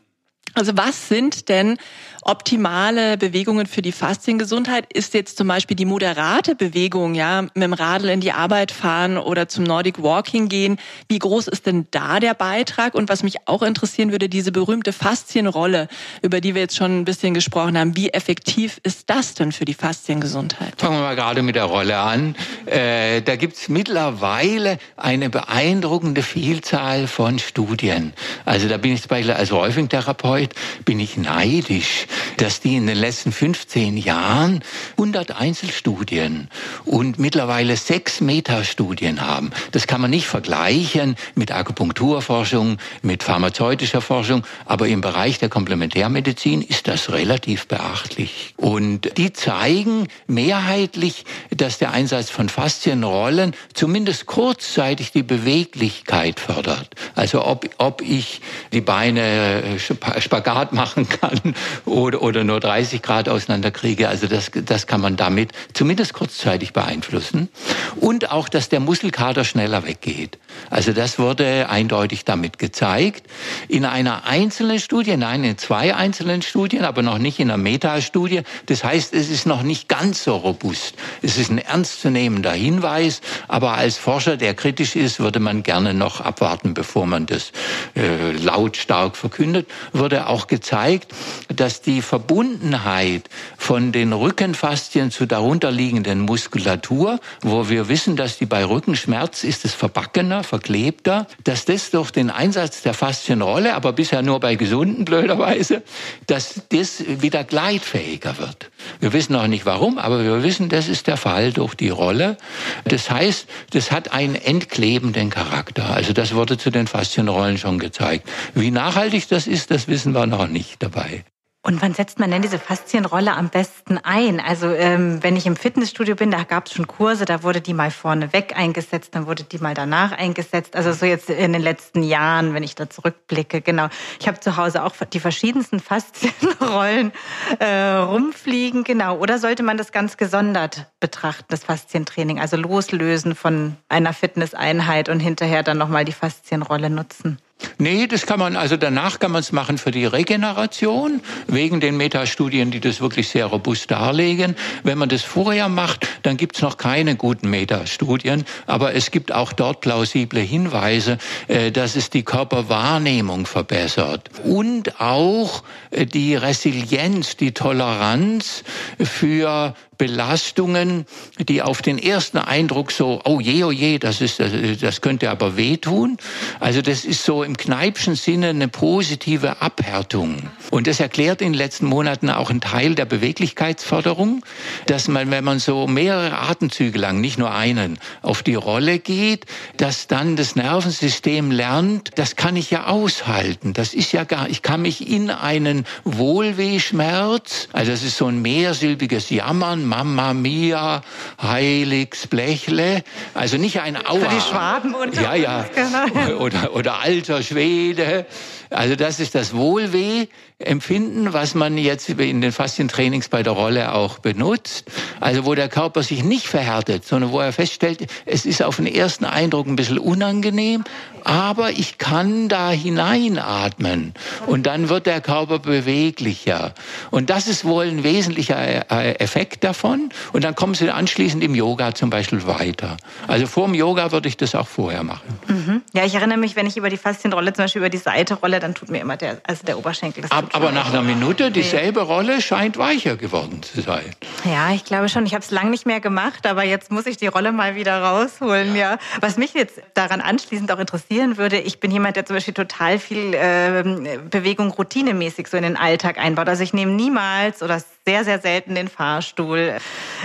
S3: Also was sind denn optimale Bewegungen für die Fasziengesundheit? Ist jetzt zum Beispiel die moderate Bewegung, ja, mit dem Radl in die Arbeit fahren oder zum Nordic Walking gehen? Wie groß ist denn da der Beitrag? Und was mich auch interessieren würde, diese berühmte Faszienrolle, über die wir jetzt schon ein bisschen gesprochen haben. Wie effektiv ist das denn für die Fasziengesundheit?
S1: Fangen wir mal gerade mit der Rolle an. Äh, da gibt's mittlerweile eine beeindruckende Vielzahl von Studien. Also da bin ich zum Beispiel als Rolfing-Therapeut, bin ich neidisch, dass die in den letzten 15 Jahren 100 Einzelstudien und mittlerweile sechs Metastudien haben. Das kann man nicht vergleichen mit Akupunkturforschung, mit pharmazeutischer Forschung, aber im Bereich der Komplementärmedizin ist das relativ beachtlich. Und die zeigen mehrheitlich, dass der Einsatz von Faszienrollen zumindest kurzzeitig die Beweglichkeit fördert. Also ob, ob ich die Beine äh, Spagat machen kann oder, oder nur 30 Grad auseinanderkriege. Also das, das kann man damit zumindest kurzzeitig beeinflussen. Und auch, dass der Muskelkater schneller weggeht. Also das wurde eindeutig damit gezeigt. In einer einzelnen Studie, nein, in zwei einzelnen Studien, aber noch nicht in einer Metastudie. Das heißt, es ist noch nicht ganz so robust. Es ist ein ernstzunehmender Hinweis, aber als Forscher, der kritisch ist, würde man gerne noch abwarten, bevor man das äh, lautstark verkündet. Wurde auch gezeigt, dass die Verbundenheit von den Rückenfaszien zu darunterliegenden Muskulatur, wo wir wissen, dass die bei Rückenschmerz ist es verbackener, verklebter, dass das durch den Einsatz der Faszienrolle, aber bisher nur bei Gesunden blöderweise, dass das wieder gleitfähiger wird. Wir wissen noch nicht warum, aber wir wissen, das ist der Fall durch die Rolle. Das heißt, das hat einen entklebenden Charakter. Also das wurde zu den Faszienrollen schon gezeigt. Wie nachhaltig das ist, das wissen wir noch nicht dabei.
S2: Und wann setzt man denn diese Faszienrolle am besten ein? Also ähm, wenn ich im Fitnessstudio bin, da gab es schon Kurse, da wurde die mal vorne weg eingesetzt, dann wurde die mal danach eingesetzt. Also so jetzt in den letzten Jahren, wenn ich da zurückblicke, genau. Ich habe zu Hause auch die verschiedensten Faszienrollen äh, rumfliegen, genau. Oder sollte man das ganz gesondert betrachten, das Faszientraining, also loslösen von einer Fitnesseinheit und hinterher dann nochmal die Faszienrolle nutzen?
S1: Nee, das kann man, also danach kann man es machen für die Regeneration, wegen den Metastudien, die das wirklich sehr robust darlegen. Wenn man das vorher macht, dann gibt's noch keine guten Metastudien, aber es gibt auch dort plausible Hinweise, äh, dass es die Körperwahrnehmung verbessert und auch äh, die Resilienz, die Toleranz für Belastungen, die auf den ersten Eindruck so, oh je, oh je, das ist, das könnte aber wehtun. Also das ist so im Kneipschen Sinne eine positive Abhärtung. Und das erklärt in den letzten Monaten auch einen Teil der Beweglichkeitsförderung, dass man, wenn man so mehrere Atemzüge lang, nicht nur einen, auf die Rolle geht, dass dann das Nervensystem lernt, das kann ich ja aushalten. Das ist ja gar, ich kann mich in einen Wohlwehschmerz, also das ist so ein mehrsilbiges Jammern, Mamma Mia, Heiligs Blechle. Also nicht ein Aua.
S2: Für die Schwaben
S1: unter Ja, ja. Genau. Oder, oder alter Schwede. Also das ist das Wohlweh-Empfinden, was man jetzt in den Faszientrainings bei der Rolle auch benutzt. Also wo der Körper sich nicht verhärtet, sondern wo er feststellt, es ist auf den ersten Eindruck ein bisschen unangenehm, aber ich kann da hineinatmen und dann wird der Körper beweglicher. Und das ist wohl ein wesentlicher äh, Effekt davon. Und dann kommen Sie anschließend im Yoga zum Beispiel weiter. Also vor dem Yoga würde ich das auch vorher machen.
S2: Mhm. Ja, ich erinnere mich, wenn ich über die Faszienrolle, zum Beispiel über die Seite rolle, dann tut mir immer der, also der Oberschenkel.
S1: Ab, aber nach einer Minute, dieselbe nee. Rolle scheint weicher geworden zu sein.
S2: Ja, ich glaube schon. Ich habe es lange nicht mehr gemacht, aber jetzt muss ich die Rolle mal wieder rausholen. Ja. Was mich jetzt daran anschließend auch interessieren würde, ich bin jemand, der zum Beispiel total viel äh, Bewegung routinemäßig so in den Alltag einbaut. Also ich nehme niemals oder sehr, sehr selten den Fahrstuhl.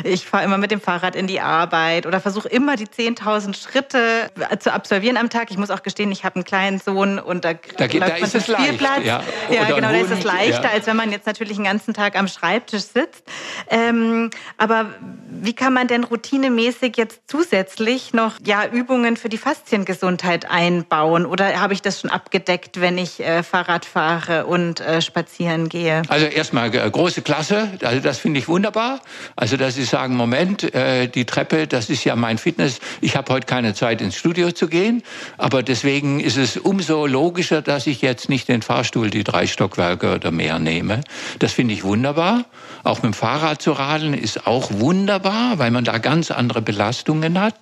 S2: Ich fahre immer mit dem Fahrrad in die Arbeit oder versuche immer die 10.000 Schritte zu absolvieren am Tag. Ich muss auch gestehen, ich habe einen kleinen Sohn und da,
S1: da, geht, da ist es. Leicht,
S2: ja, ja genau, da ist es leichter, ja. als wenn man jetzt natürlich den ganzen Tag am Schreibtisch sitzt. Ähm, aber wie kann man denn routinemäßig jetzt zusätzlich noch ja, Übungen für die Fasziengesundheit einbauen? Oder habe ich das schon abgedeckt, wenn ich äh, Fahrrad fahre und äh, spazieren gehe?
S1: Also erstmal äh, große Klasse, also das finde ich wunderbar. Also dass Sie sagen, Moment, äh, die Treppe, das ist ja mein Fitness. Ich habe heute keine Zeit ins Studio zu gehen, aber deswegen ist es umso logischer, dass ich jetzt nicht den Fahrstuhl die drei Stockwerke oder mehr nehme. Das finde ich wunderbar. Auch mit dem Fahrrad zu radeln ist auch wunderbar, weil man da ganz andere Belastungen hat.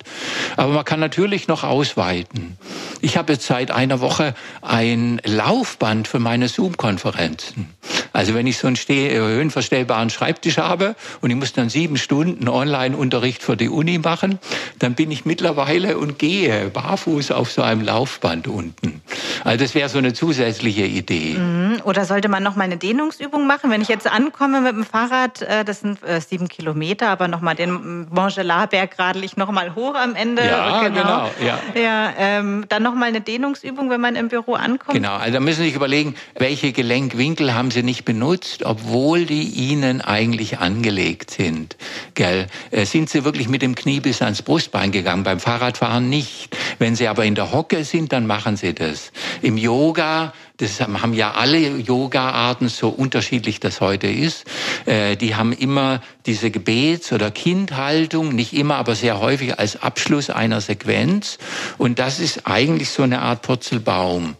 S1: Aber man kann natürlich noch ausweiten. Ich habe jetzt seit einer Woche ein Laufband für meine Zoom-Konferenzen. Also wenn ich so einen höhenverstellbaren Schreibtisch habe und ich muss dann sieben Stunden Online-Unterricht für die Uni machen, dann bin ich mittlerweile und gehe barfuß auf so einem Laufband unten. Also das wäre so eine zusätzliche Idee.
S2: Mhm. Oder sollte man noch mal eine Dehnungsübung machen? Wenn ich jetzt ankomme mit dem Fahrrad, äh, das sind äh, sieben Kilometer, aber noch mal den Montgelat-Berg radel ich noch mal hoch am Ende.
S1: Ja, genau. genau
S2: ja. ja ähm, dann noch mal eine Dehnungsübung, wenn man im Büro ankommt.
S1: Genau. Also da müssen Sie sich überlegen, welche Gelenkwinkel haben Sie nicht benutzt, obwohl die Ihnen eigentlich angelegt sind. Gell? Äh, sind Sie wirklich mit dem Knie bis ans Brustbein gegangen? Beim Fahrradfahren nicht. Wenn Sie aber in der Hocke sind, dann machen Sie das. Im Yoga, das haben ja alle Yoga-Arten, so unterschiedlich das heute ist, äh, die haben immer diese Gebets- oder Kindhaltung, nicht immer, aber sehr häufig als Abschluss einer Sequenz. Und das ist eigentlich so eine Art Purzelbaum,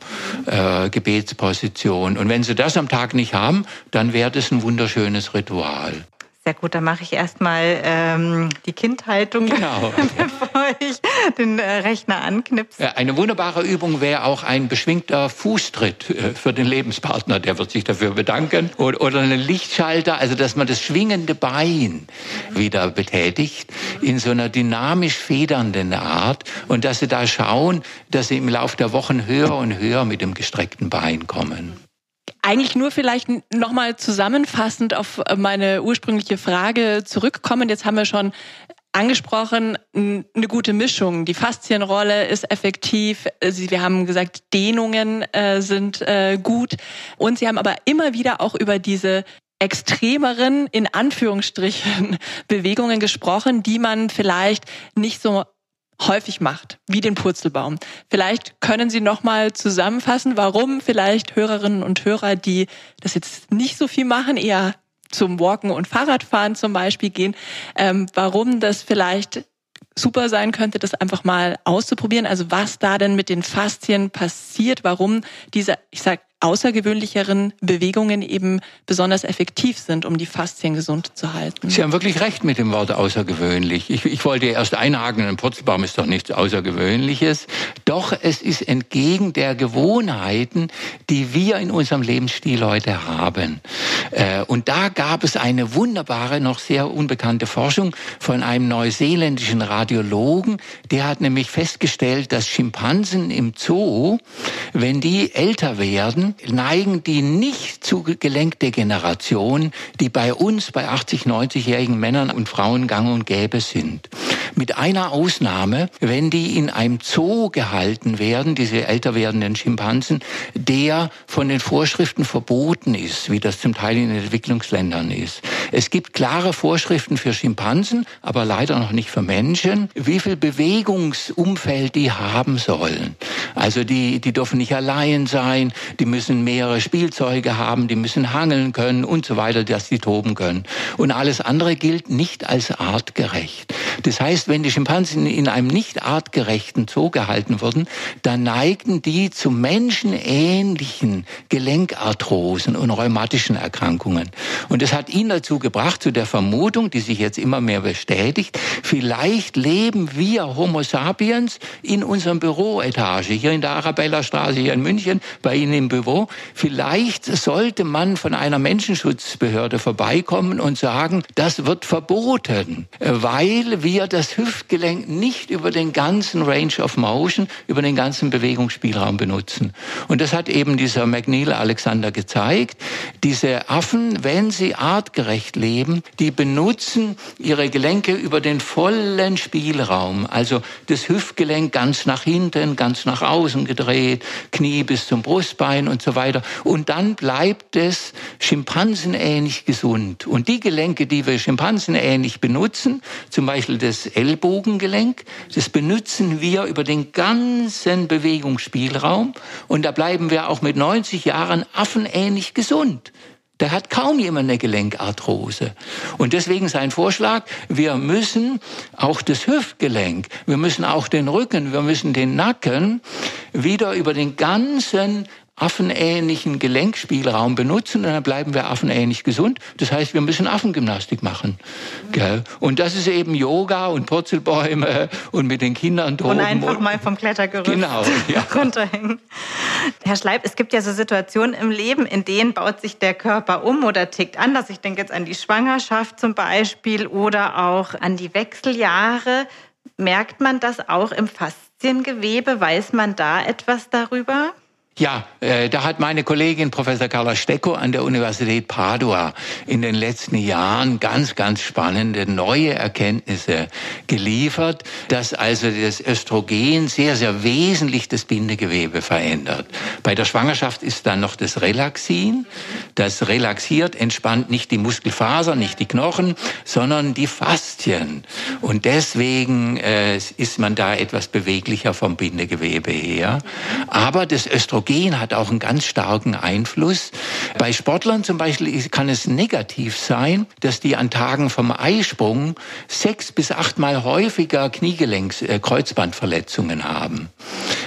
S1: äh. Und wenn Sie das am Tag nicht haben, dann wäre das ein wunderschönes Ritual.
S2: Sehr gut, dann mache ich erstmal ähm, die Kindhaltung, genau. bevor ich den äh, Rechner anknipse.
S1: Eine wunderbare Übung wäre auch ein beschwingter Fußtritt äh, für den Lebenspartner, der wird sich dafür bedanken. Oder, oder ein Lichtschalter, also dass man das schwingende Bein wieder betätigt in so einer dynamisch federnden Art und dass sie da schauen, dass sie im Laufe der Wochen höher und höher mit dem gestreckten Bein kommen.
S3: Eigentlich nur vielleicht nochmal zusammenfassend auf meine ursprüngliche Frage zurückkommen. Jetzt haben wir schon angesprochen, eine gute Mischung. Die Faszienrolle ist effektiv. Wir haben gesagt, Dehnungen äh, sind äh, gut. Und Sie haben aber immer wieder auch über diese extremeren, in Anführungsstrichen, Bewegungen gesprochen, die man vielleicht nicht so häufig macht, wie den Purzelbaum. Vielleicht können Sie noch mal zusammenfassen, warum vielleicht Hörerinnen und Hörer, die das jetzt nicht so viel machen, eher zum Walken und Fahrradfahren zum Beispiel gehen, ähm, warum das vielleicht super sein könnte, das einfach mal auszuprobieren. Also was da denn mit den Faszien passiert, warum diese, ich sag, außergewöhnlicheren Bewegungen eben besonders effektiv sind, um die Faszien gesund zu halten.
S1: Sie haben wirklich recht mit dem Wort außergewöhnlich. Ich, ich wollte erst einhaken, ein Purzelbaum ist doch nichts Außergewöhnliches. Doch es ist entgegen der Gewohnheiten, die wir in unserem Lebensstil heute haben. Äh, und da gab es eine wunderbare, noch sehr unbekannte Forschung von einem neuseeländischen Radiologen. Der hat nämlich festgestellt, dass Schimpansen im Zoo, wenn die älter werden, neigen die nicht zu Gelenkdegeneration, die bei uns, bei 80, 90-jährigen Männern und Frauen gang und gäbe sind. Mit einer Ausnahme, wenn die in einem Zoo gehalten werden, diese älter werdenden Schimpansen, der von den Vorschriften verboten ist, wie das zum Teil in Entwicklungsländern ist. Es gibt klare Vorschriften für Schimpansen, aber leider noch nicht für Menschen, wie viel Bewegungsumfeld die haben sollen. Also die, die dürfen nicht allein sein, die müssen mehrere Spielzeuge haben, die müssen hangeln können und so weiter, dass sie toben können. Und alles andere gilt nicht als artgerecht. Das heißt, wenn die Schimpansen in einem nicht artgerechten Zoo gehalten wurden, dann neigten die zu menschenähnlichen Gelenkarthrosen und rheumatischen Erkrankungen. Und das hat ihn dazu gebracht, zu der Vermutung, die sich jetzt immer mehr bestätigt, vielleicht leben wir Homo sapiens in unserem Büroetage, hier in der Arabella Straße, hier in München, bei Ihnen im Büro. Vielleicht sollte man von einer Menschenschutzbehörde vorbeikommen und sagen, das wird verboten, weil wir das Hüftgelenk nicht über den ganzen Range of Motion, über den ganzen Bewegungsspielraum benutzen. Und das hat eben dieser McNeil Alexander gezeigt. Diese Affen, wenn sie artgerecht leben, die benutzen ihre Gelenke über den vollen Spielraum. Also das Hüftgelenk ganz nach hinten, ganz nach außen gedreht, Knie bis zum Brustbein und so weiter. Und dann bleibt es schimpansenähnlich gesund. Und die Gelenke, die wir schimpansenähnlich benutzen, zum Beispiel das Ellbogengelenk, das benutzen wir über den ganzen Bewegungsspielraum. Und da bleiben wir auch mit 90 Jahren affenähnlich gesund. Da hat kaum jemand eine Gelenkarthrose. Und deswegen sein Vorschlag, wir müssen auch das Hüftgelenk, wir müssen auch den Rücken, wir müssen den Nacken wieder über den ganzen affenähnlichen Gelenkspielraum benutzen und dann bleiben wir affenähnlich gesund. Das heißt, wir müssen Affengymnastik machen. Gell? Und das ist eben Yoga und Purzelbäume und mit den Kindern
S2: droben. Und einfach mal vom Klettergerüst
S1: genau, ja.
S2: runterhängen. Herr Schleib, es gibt ja so Situationen im Leben, in denen baut sich der Körper um oder tickt anders. Ich denke jetzt an die Schwangerschaft zum Beispiel oder auch an die Wechseljahre. Merkt man das auch im Fasziengewebe? Weiß man da etwas darüber?
S1: Ja, äh, da hat meine Kollegin Professor Carla Stecko an der Universität Padua in den letzten Jahren ganz, ganz spannende neue Erkenntnisse geliefert, dass also das Östrogen sehr, sehr wesentlich das Bindegewebe verändert. Bei der Schwangerschaft ist dann noch das Relaxin. Das relaxiert, entspannt nicht die Muskelfasern, nicht die Knochen, sondern die Faszien. Und deswegen äh, ist man da etwas beweglicher vom Bindegewebe her. Aber das Östrogen Östrogen hat auch einen ganz starken Einfluss. Bei Sportlern zum Beispiel kann es negativ sein, dass die an Tagen vom Eisprung sechs bis achtmal häufiger Kniegelenks-, äh, Kreuzbandverletzungen haben,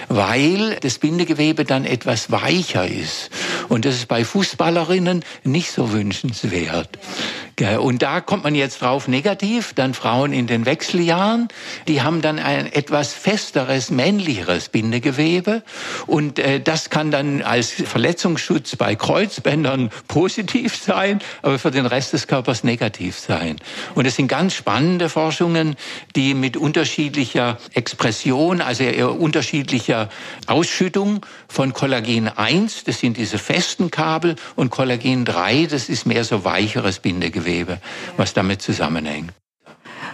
S1: weil das Bindegewebe dann etwas weicher ist. Und das ist bei Fußballerinnen nicht so wünschenswert. Und da kommt man jetzt drauf negativ, dann Frauen in den Wechseljahren, die haben dann ein etwas festeres, männlicheres Bindegewebe und äh, das kann dann als Verletzungsschutz bei Kreuzbändern positiv sein, aber für den Rest des Körpers negativ sein. Und es sind ganz spannende Forschungen, die mit unterschiedlicher Expression, also unterschiedlicher Ausschüttung von Kollagen 1, das sind diese festen Kabel, und Kollagen 3, das ist mehr so weicheres Bindegewebe. Gewebe, was damit zusammenhängt.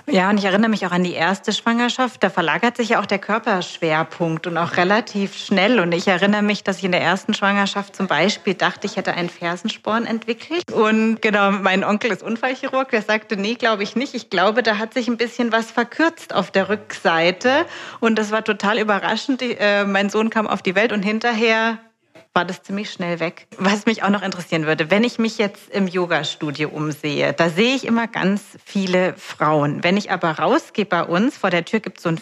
S2: Ja, und ich erinnere mich auch an die erste Schwangerschaft. Da verlagert sich ja auch der Körperschwerpunkt und auch relativ schnell. Und ich erinnere mich, dass ich in der ersten Schwangerschaft zum Beispiel dachte, ich hätte einen Fersensporn entwickelt. Und genau, mein Onkel ist Unfallchirurg, der sagte, nee, glaube ich nicht. Ich glaube, da hat sich ein bisschen was verkürzt auf der Rückseite. Und das war total überraschend. Äh, mein Sohn kam auf die Welt und hinterher war das ziemlich schnell weg. Was mich auch noch interessieren würde, wenn ich mich jetzt im Yoga-Studio umsehe, da sehe ich immer ganz viele Frauen. Wenn ich aber rausgehe bei uns, vor der Tür gibt es so ein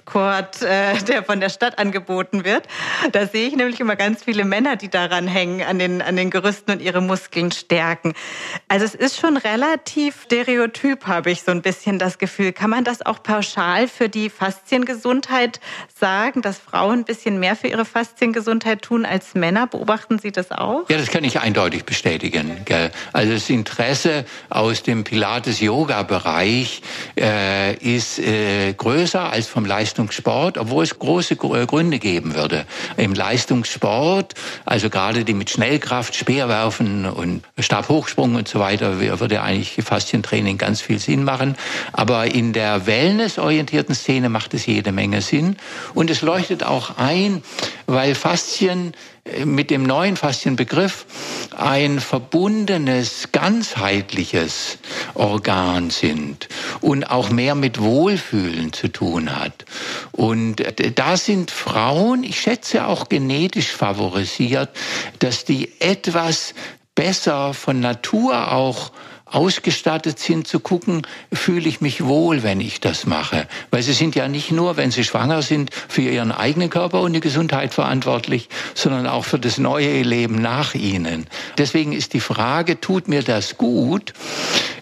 S2: Fitnesscourt, äh, der von der Stadt angeboten wird, da sehe ich nämlich immer ganz viele Männer, die daran hängen, an den, an den Gerüsten und ihre Muskeln stärken. Also es ist schon relativ stereotyp, habe ich so ein bisschen das Gefühl. Kann man das auch pauschal für die Fasziengesundheit sagen, dass Frauen ein bisschen mehr für ihre Fasziengesundheit tun als Männer. Beobachten Sie das auch?
S1: Ja, das kann ich eindeutig bestätigen. Gell? Also das Interesse aus dem Pilates-Yoga-Bereich äh, ist äh, größer als vom Leistungssport, obwohl es große äh, Gründe geben würde. Im Leistungssport, also gerade die mit Schnellkraft, Speerwerfen und Stabhochsprung und so weiter, würde eigentlich Faszientraining ganz viel Sinn machen. Aber in der wellnessorientierten Szene macht es jede Menge Sinn. Und es leuchtet auch ein, weil Faszien mit dem neuen Faszienbegriff ein verbundenes, ganzheitliches Organ sind und auch mehr mit Wohlfühlen zu tun hat. Und da sind Frauen, ich schätze auch genetisch favorisiert, dass die etwas besser von Natur auch ausgestattet sind, zu gucken, fühle ich mich wohl, wenn ich das mache. Weil sie sind ja nicht nur, wenn sie schwanger sind, für ihren eigenen Körper und die Gesundheit verantwortlich, sondern auch für das neue Leben nach ihnen. Deswegen ist die Frage, tut mir das gut?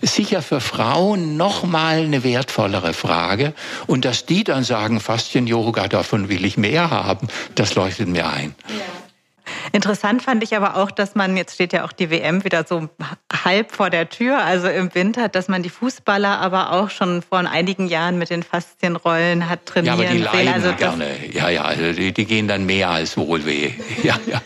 S1: Sicher für Frauen noch mal eine wertvollere Frage. Und dass die dann sagen, Faszien-Yoga, davon will ich mehr haben, das leuchtet mir ein.
S2: Ja. Interessant fand ich aber auch, dass man, jetzt steht ja auch die WM wieder so halb vor der Tür, also im Winter, dass man die Fußballer aber auch schon vor einigen Jahren mit den Faszienrollen hat trainieren
S1: Ja, aber die leiden
S2: also
S1: gerne. Ja, ja, also die, die gehen dann mehr als Wohlweh. Ja, ja.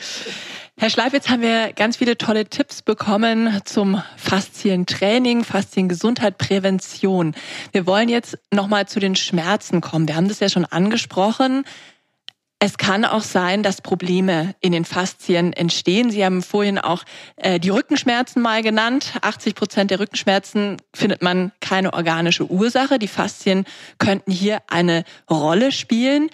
S3: Herr Schleif, jetzt haben wir ganz viele tolle Tipps bekommen zum Faszientraining, Fasziengesundheit, Prävention. Wir wollen jetzt nochmal zu den Schmerzen kommen. Wir haben das ja schon angesprochen. Es kann auch sein, dass Probleme in den Faszien entstehen. Sie haben vorhin auch äh, die Rückenschmerzen mal genannt. 80 Prozent der Rückenschmerzen findet man keine organische Ursache. Die Faszien könnten hier eine Rolle spielen.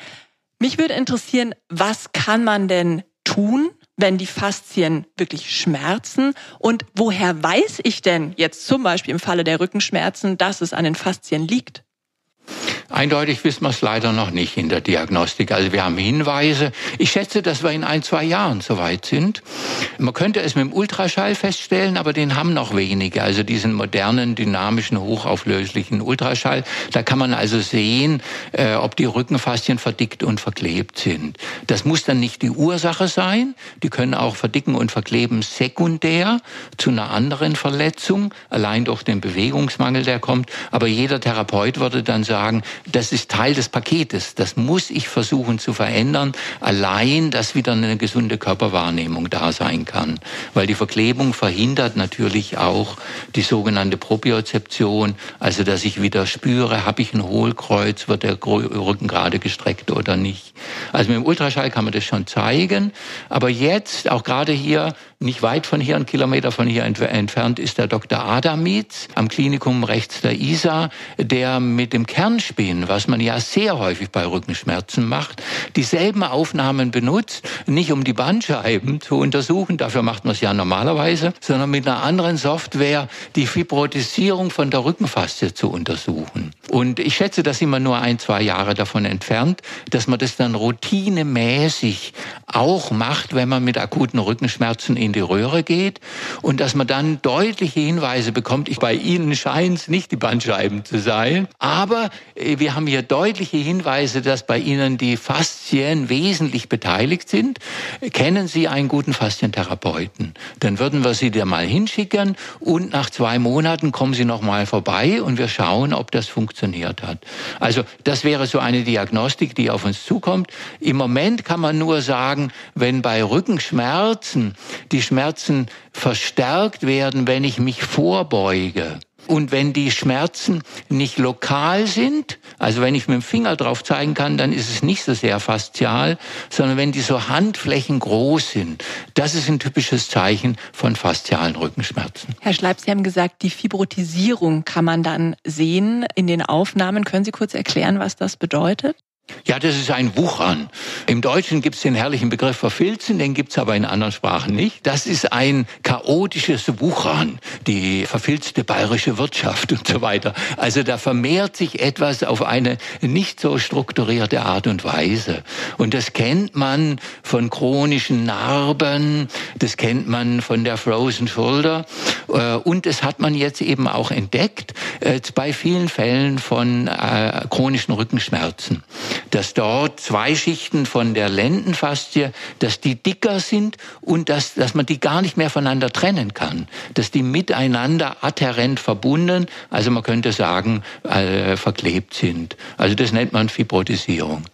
S3: Mich würde interessieren, was kann man denn tun, wenn die Faszien wirklich schmerzen? Und woher weiß ich denn jetzt zum Beispiel im Falle der Rückenschmerzen, dass es an den Faszien liegt?
S1: Eindeutig wissen wir es leider noch nicht in der Diagnostik. Also wir haben Hinweise. Ich schätze, dass wir in ein, zwei Jahren soweit sind. Man könnte es mit dem Ultraschall feststellen, aber den haben noch wenige. Also diesen modernen, dynamischen, hochauflöslichen Ultraschall. Da kann man also sehen, äh, ob die Rückenfaszien verdickt und verklebt sind. Das muss dann nicht die Ursache sein. Die können auch verdicken und verkleben sekundär zu einer anderen Verletzung, allein durch den Bewegungsmangel, der kommt. Aber jeder Therapeut würde dann sagen, das ist Teil des Paketes. Das muss ich versuchen zu verändern. Allein, dass wieder eine gesunde Körperwahrnehmung da sein kann. Weil die Verklebung verhindert natürlich auch die sogenannte Propriozeption. Also, dass ich wieder spüre, habe ich ein Hohlkreuz, wird der Rücken gerade gestreckt oder nicht. Also mit dem Ultraschall kann man das schon zeigen. Aber jetzt, auch gerade hier, nicht weit von hier, ein Kilometer von hier entfernt, ist der Dr. Adamitz am Klinikum rechts der ISA, der mit dem Kernspin, was man ja sehr häufig bei Rückenschmerzen macht, dieselben Aufnahmen benutzt, nicht um die Bandscheiben zu untersuchen, dafür macht man es ja normalerweise, sondern mit einer anderen Software die Fibrotisierung von der Rückenfaszie zu untersuchen. Und ich schätze, da sind wir nur ein, zwei Jahre davon entfernt, dass man das dann routinemäßig auch macht, wenn man mit akuten Rückenschmerzen in die Röhre geht und dass man dann deutliche Hinweise bekommt. Ich, bei Ihnen scheint es nicht die Bandscheiben zu sein, aber äh, wir haben hier deutliche Hinweise, dass bei Ihnen die Faszien wesentlich beteiligt sind. Kennen Sie einen guten Faszientherapeuten? Dann würden wir Sie da mal hinschicken und nach zwei Monaten kommen Sie noch mal vorbei und wir schauen, ob das funktioniert hat. Also das wäre so eine Diagnostik, die auf uns zukommt. Im Moment kann man nur sagen, wenn bei Rückenschmerzen die Schmerzen verstärkt werden, wenn ich mich vorbeuge. Und wenn die Schmerzen nicht lokal sind, also wenn ich mit dem Finger drauf zeigen kann, dann ist es nicht so sehr faszial, sondern wenn die so Handflächen groß sind, das ist ein typisches Zeichen von faszialen Rückenschmerzen.
S3: Herr Schleib, Sie haben gesagt, die Fibrotisierung kann man dann sehen in den Aufnahmen. Können Sie kurz erklären, was das bedeutet?
S1: Ja, das ist ein Wuchern. Im Deutschen gibt es den herrlichen Begriff verfilzen, den gibt es aber in anderen Sprachen nicht. Das ist ein chaotisches Wuchern, die verfilzte bayerische Wirtschaft und so weiter. Also da vermehrt sich etwas auf eine nicht so strukturierte Art und Weise. Und das kennt man von chronischen Narben, das kennt man von der Frozen Shoulder. Äh, und das hat man jetzt eben auch entdeckt äh, bei vielen Fällen von äh, chronischen Rückenschmerzen dass dort zwei Schichten von der Lendenfaszie, dass die dicker sind und dass, dass man die gar nicht mehr voneinander trennen kann, dass die miteinander adhärent verbunden, also man könnte sagen, äh, verklebt sind. Also das nennt man Fibrotisierung.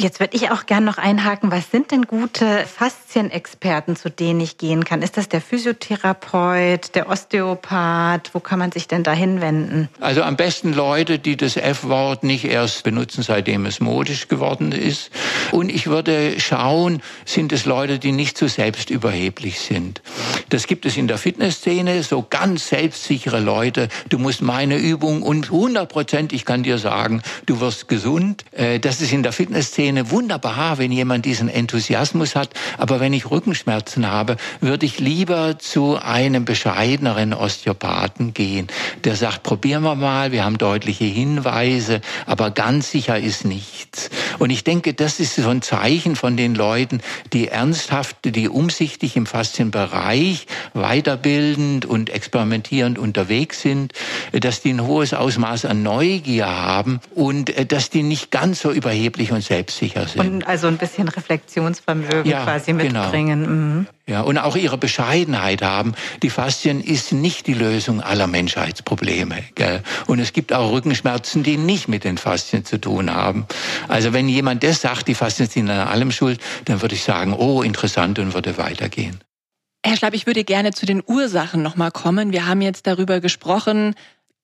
S2: Jetzt würde ich auch gerne noch einhaken, was sind denn gute Faszienexperten, zu denen ich gehen kann? Ist das der Physiotherapeut, der Osteopath? Wo kann man sich denn da hinwenden?
S1: Also am besten Leute, die das F-Wort nicht erst benutzen, seitdem es modisch geworden ist. Und ich würde schauen, sind es Leute, die nicht so selbstüberheblich sind. Das gibt es in der Fitnessszene, so ganz selbstsichere Leute. Du musst meine Übung und 100 Prozent, ich kann dir sagen, du wirst gesund. Äh, das ist in der Fitnessszene Szene wunderbar, wenn jemand diesen Enthusiasmus hat. Aber wenn ich Rückenschmerzen habe, würde ich lieber zu einem bescheideneren Osteopathen gehen, der sagt, probieren wir mal, wir haben deutliche Hinweise, aber ganz sicher ist nichts. Und ich denke, das ist so ein Zeichen von den Leuten, die ernsthaft, die umsichtig im Faszienbereich weiterbildend und experimentierend unterwegs sind, dass die ein hohes Ausmaß an Neugier haben und äh, dass die nicht ganz so überheblich und selbstsicher sind.
S2: Und also ein bisschen Reflexionsvermögen ja, quasi genau. mitbringen. Genau. Mhm.
S1: Ja, und auch ihre Bescheidenheit haben. Die Faszien ist nicht die Lösung aller Menschheitsprobleme. Gell? Und es gibt auch Rückenschmerzen, die nicht mit den Faszien zu tun haben. Also wenn jemand das sagt, die Faszien sind an allem schuld, dann würde ich sagen, oh, interessant und würde weitergehen.
S3: Herr Schlapp, ich würde gerne zu den Ursachen nochmal kommen. Wir haben jetzt darüber gesprochen,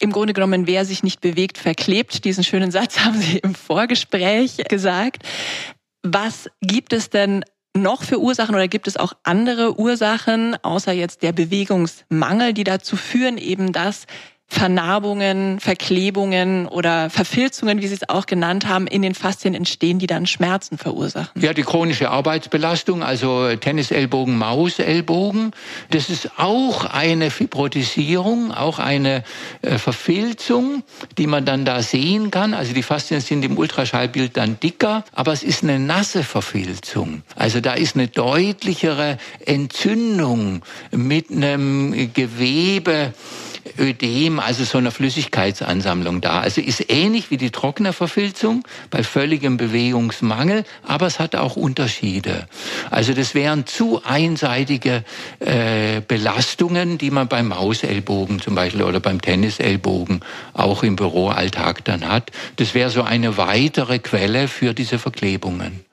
S3: im Grunde genommen, wer sich nicht bewegt, verklebt. Diesen schönen Satz haben Sie im Vorgespräch gesagt. Was gibt es denn noch für Ursachen oder gibt es auch andere Ursachen, außer jetzt der Bewegungsmangel, die dazu führen, eben dass Vernarbungen, Verklebungen oder Verfilzungen, wie Sie es auch genannt haben, in den Faszien entstehen, die dann Schmerzen verursachen.
S1: Ja, die chronische Arbeitsbelastung, also Tennisellbogen, Mausellbogen, das ist auch eine Fibrotisierung, auch eine äh, Verfilzung, die man dann da sehen kann. Also die Faszien sind im Ultraschallbild dann dicker, aber es ist eine nasse Verfilzung. Also da ist eine deutlichere Entzündung mit einem Gewebe, Ödem, also so einer Flüssigkeitsansammlung da. Also ist ähnlich wie die trockene Verfilzung bei völligem Bewegungsmangel, aber es hat auch Unterschiede. Also das wären zu einseitige äh, Belastungen, die man beim Mausellbogen zum Beispiel oder beim Tennisellbogen auch im Büroalltag dann hat. Das wäre so eine weitere Quelle für diese Verklebungen.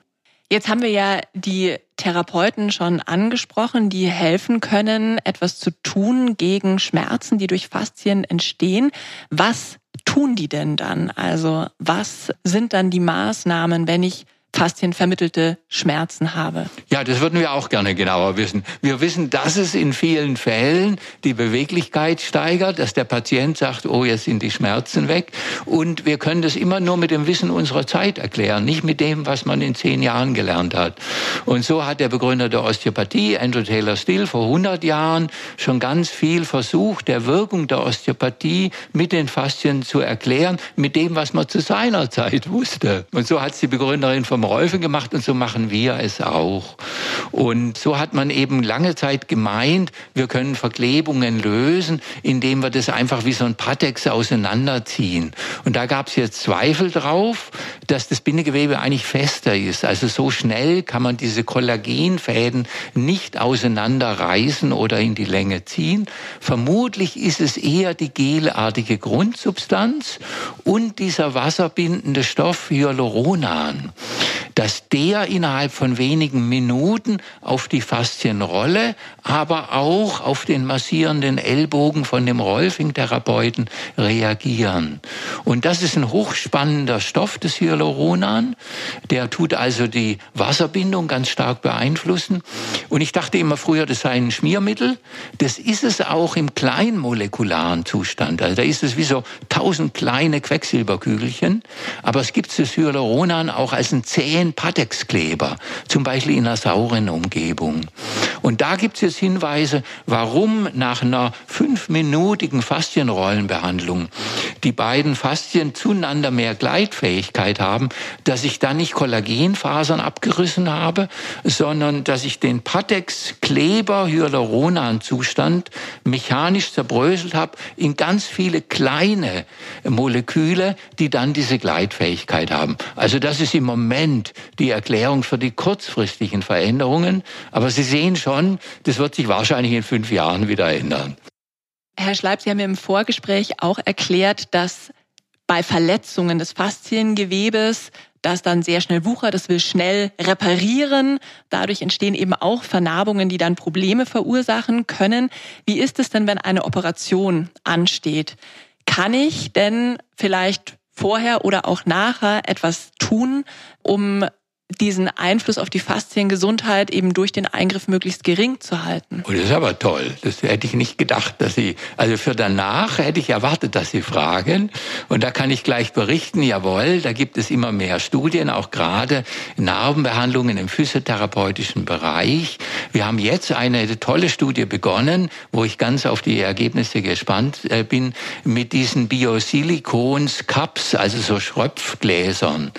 S3: Jetzt haben wir ja die Therapeuten schon angesprochen, die helfen können, etwas zu tun gegen Schmerzen, die durch Faszien entstehen. Was tun die denn dann? Also was sind dann die Maßnahmen, wenn ich faszienvermittelte Schmerzen habe.
S1: Ja, das würden wir auch gerne genauer wissen. Wir wissen, dass es in vielen Fällen die Beweglichkeit steigert, dass der Patient sagt, oh, jetzt sind die Schmerzen weg. Und wir können das immer nur mit dem Wissen unserer Zeit erklären, nicht mit dem, was man in zehn Jahren gelernt hat. Und so hat der Begründer der Osteopathie, Andrew Taylor Still, vor 100 Jahren schon ganz viel versucht, der Wirkung der Osteopathie mit den Faszien zu erklären, mit dem, was man zu seiner Zeit wusste. Und so hat es die Begründerin vom Rolfe gemacht und so machen wir es auch. Und so hat man eben lange Zeit gemeint, wir können Verklebungen lösen, indem wir das einfach wie so ein Patex auseinanderziehen. Und da gab es jetzt Zweifel drauf, dass das Bindegewebe eigentlich fester ist. Also so schnell kann man diese Kollagenfäden nicht auseinanderreißen oder in die Länge ziehen. Vermutlich ist es eher die gelartige Grundsubstanz und dieser wasserbindende Stoff Hyaluronan dass der innerhalb von wenigen Minuten auf die Faszienrolle, aber auch auf den massierenden Ellbogen von dem Rolfing-Therapeuten reagieren. Und das ist ein hochspannender Stoff des Hyaluronan. Der tut also die Wasserbindung ganz stark beeinflussen. Und ich dachte immer früher, das sei ein Schmiermittel. Das ist es auch im kleinmolekularen Zustand. Also da ist es wie so tausend kleine Quecksilberkügelchen. Aber es gibt das Hyaluronan auch als ein zäh zehn Patex-Kleber, zum Beispiel in einer sauren Umgebung. Und da gibt es jetzt Hinweise, warum nach einer fünfminütigen Faszienrollenbehandlung die beiden Faszien zueinander mehr Gleitfähigkeit haben, dass ich da nicht Kollagenfasern abgerissen habe, sondern dass ich den Patex-Kleber Hyaluronan-Zustand mechanisch zerbröselt habe in ganz viele kleine Moleküle, die dann diese Gleitfähigkeit haben. Also das ist im Moment die Erklärung für die kurzfristigen Veränderungen. Aber Sie sehen schon, das wird sich wahrscheinlich in fünf Jahren wieder ändern.
S3: Herr Schleib, Sie haben im Vorgespräch auch erklärt, dass bei Verletzungen des Fasziengewebes das dann sehr schnell wuchert, das will schnell reparieren. Dadurch entstehen eben auch Vernarbungen, die dann Probleme verursachen können. Wie ist es denn, wenn eine Operation ansteht? Kann ich denn vielleicht vorher oder auch nachher etwas tun, um diesen Einfluss auf die Fasziengesundheit eben durch den Eingriff möglichst gering zu halten.
S1: Oh, das ist aber toll. Das hätte ich nicht gedacht, dass Sie, also für danach hätte ich erwartet, dass Sie fragen. Und da kann ich gleich berichten, jawohl, da gibt es immer mehr Studien, auch gerade Narbenbehandlungen im physiotherapeutischen Bereich. Wir haben jetzt eine tolle Studie begonnen, wo ich ganz auf die Ergebnisse gespannt äh, bin, mit diesen Biosilikons Cups, also so Schröpfgläsern,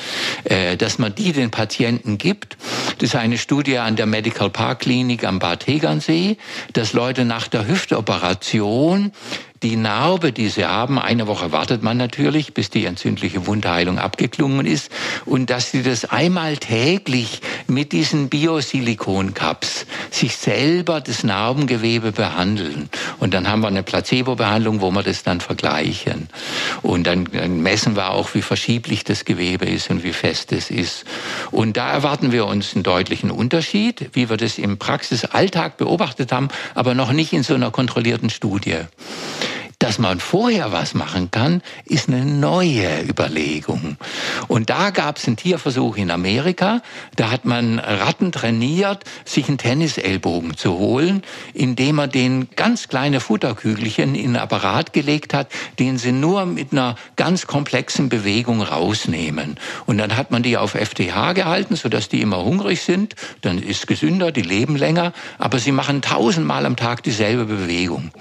S1: äh, dass man die den Patienten gibt. Das ist eine Studie an der Medical Park Klinik am Bad Tegernsee, dass Leute nach der Hüftoperation die Narbe, die sie haben, eine Woche wartet man natürlich, bis die entzündliche Wundheilung abgeklungen ist und dass sie das einmal täglich mit diesen Biosilikon-Cups sich selber das Narbengewebe behandeln. Und dann haben wir eine Placebo-Behandlung, wo wir das dann vergleichen. Und dann, messen wir auch, wie verschieblich das Gewebe ist und wie fest es ist. Und da erwarten wir uns einen deutlichen Unterschied, wie wir das im Praxisalltag beobachtet haben, aber noch nicht in so einer kontrollierten Studie. Dass man vorher was machen kann, ist eine neue Überlegung. Und da gab es einen Tierversuch in Amerika. Da hat man Ratten trainiert, sich einen Tennisellbogen zu holen, indem man den ganz kleine Futterkügelchen in einen Apparat gelegt hat, den sie nur mit einer ganz komplexen Bewegung rausnehmen. Und dann hat man die auf FTH gehalten, sodass die immer hungrig sind. Dann ist gesünder, die leben länger, aber sie machen tausendmal am Tag dieselbe Bewegung.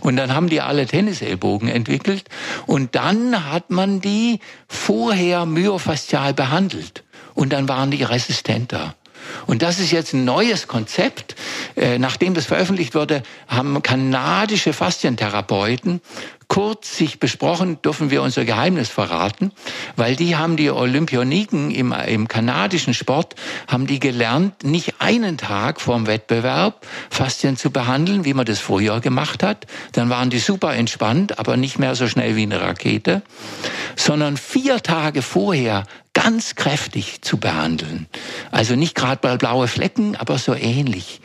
S1: Und dann haben die alle Tennis Tennisellbogen entwickelt und dann hat man die vorher myofaszial behandelt und dann waren die resistenter. Und das ist jetzt ein neues Konzept. Äh, nachdem das veröffentlicht wurde, haben kanadische Faszientherapeuten kurz sich besprochen, dürfen wir unser Geheimnis verraten, weil die haben die Olympioniken im, im kanadischen Sport, haben die gelernt, nicht einen Tag vorm Wettbewerb Faszien zu behandeln, wie man das früher gemacht hat. Dann waren die super entspannt, aber nicht mehr so schnell wie eine Rakete, sondern vier Tage vorher ganz kräftig zu behandeln. Also nicht gerade blaue Flecken, aber so ähnlich.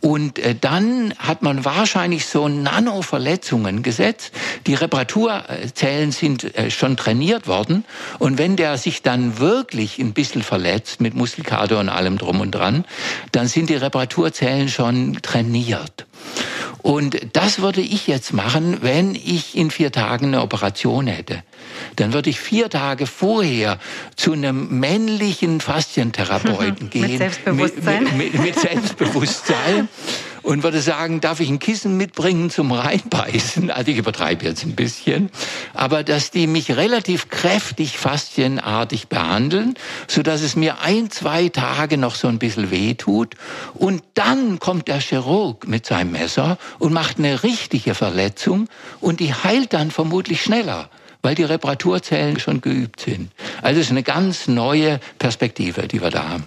S1: Und äh, dann hat man wahrscheinlich so Nano-Verletzungen gesetzt. Die Reparaturzellen sind äh, schon trainiert worden. Und wenn der sich dann wirklich ein bisschen verletzt mit Muskelkater und allem drum und dran, dann sind die Reparaturzellen schon trainiert. Und das würde ich jetzt machen, wenn ich in vier Tagen eine Operation hätte. Dann würde ich vier Tage vorher zu einem männlichen Faszientherapeuten gehen.
S2: Mit Selbstbewusstsein.
S1: Mit, mit, mit Selbstbewusstsein und würde sagen, darf ich ein Kissen mitbringen zum Reinbeißen? Also ich übertreibe jetzt ein bisschen. Aber dass die mich relativ kräftig faszienartig behandeln, so dass es mir ein, zwei Tage noch so ein bisschen weh tut. Und dann kommt der Chirurg mit seinem Messer und macht eine richtige Verletzung und die heilt dann vermutlich schneller weil die Reparaturzellen schon geübt sind. Also es ist eine ganz neue Perspektive, die wir da haben.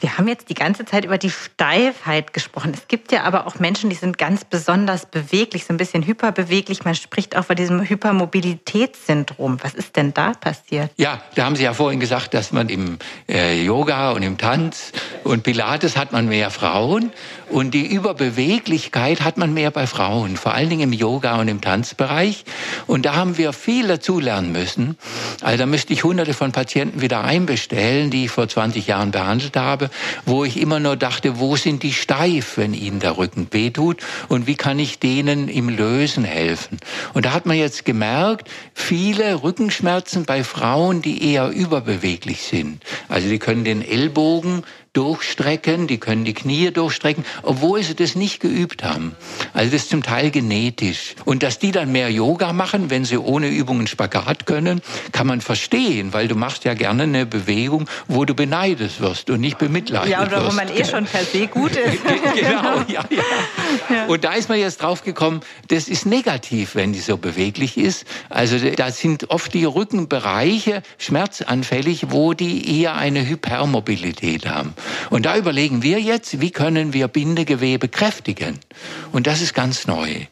S2: Wir haben jetzt die ganze Zeit über die Steifheit gesprochen. Es gibt ja aber auch Menschen, die sind ganz besonders beweglich, so ein bisschen hyperbeweglich. Man spricht auch von diesem Hypermobilitätssyndrom. Was ist denn da passiert?
S1: Ja, da haben Sie ja vorhin gesagt, dass man im äh, Yoga und im Tanz und Pilates hat man mehr Frauen und die Überbeweglichkeit hat man mehr bei Frauen, vor allen Dingen im Yoga und im Tanzbereich. Und da haben wir viel dazulernen müssen. Also da müsste ich hunderte von Patienten wieder einbestellen, die ich vor 20 Jahren behandelt habe, wo ich immer nur dachte, wo sind die steif, wenn ihnen der Rücken wehtut und wie kann ich denen im Lösen helfen. Und da hat man jetzt gemerkt, viele Rückenschmerzen bei Frauen, die eher überbeweglich sind. Also die können den Ellbogen durchstrecken, die können die Knie durchstrecken, obwohl sie das nicht geübt haben. Also das ist zum Teil genetisch. Und dass die dann mehr Yoga machen, wenn sie ohne Übungen Spagat können, kann man verstehen, weil du machst ja gerne eine Bewegung, wo du beneidet wirst und nicht bemitleidet wirst.
S2: Ja, oder wo man eh schon per se gut ist.
S1: genau, ja, ja. Und da ist man jetzt drauf gekommen, das ist negativ, wenn die so beweglich ist. Also da sind oft die Rückenbereiche schmerzanfällig, wo die eher eine Hypermobilität haben. Und da überlegen wir jetzt, wie können wir Bindegewebe kräftigen? Und das ist ganz neu.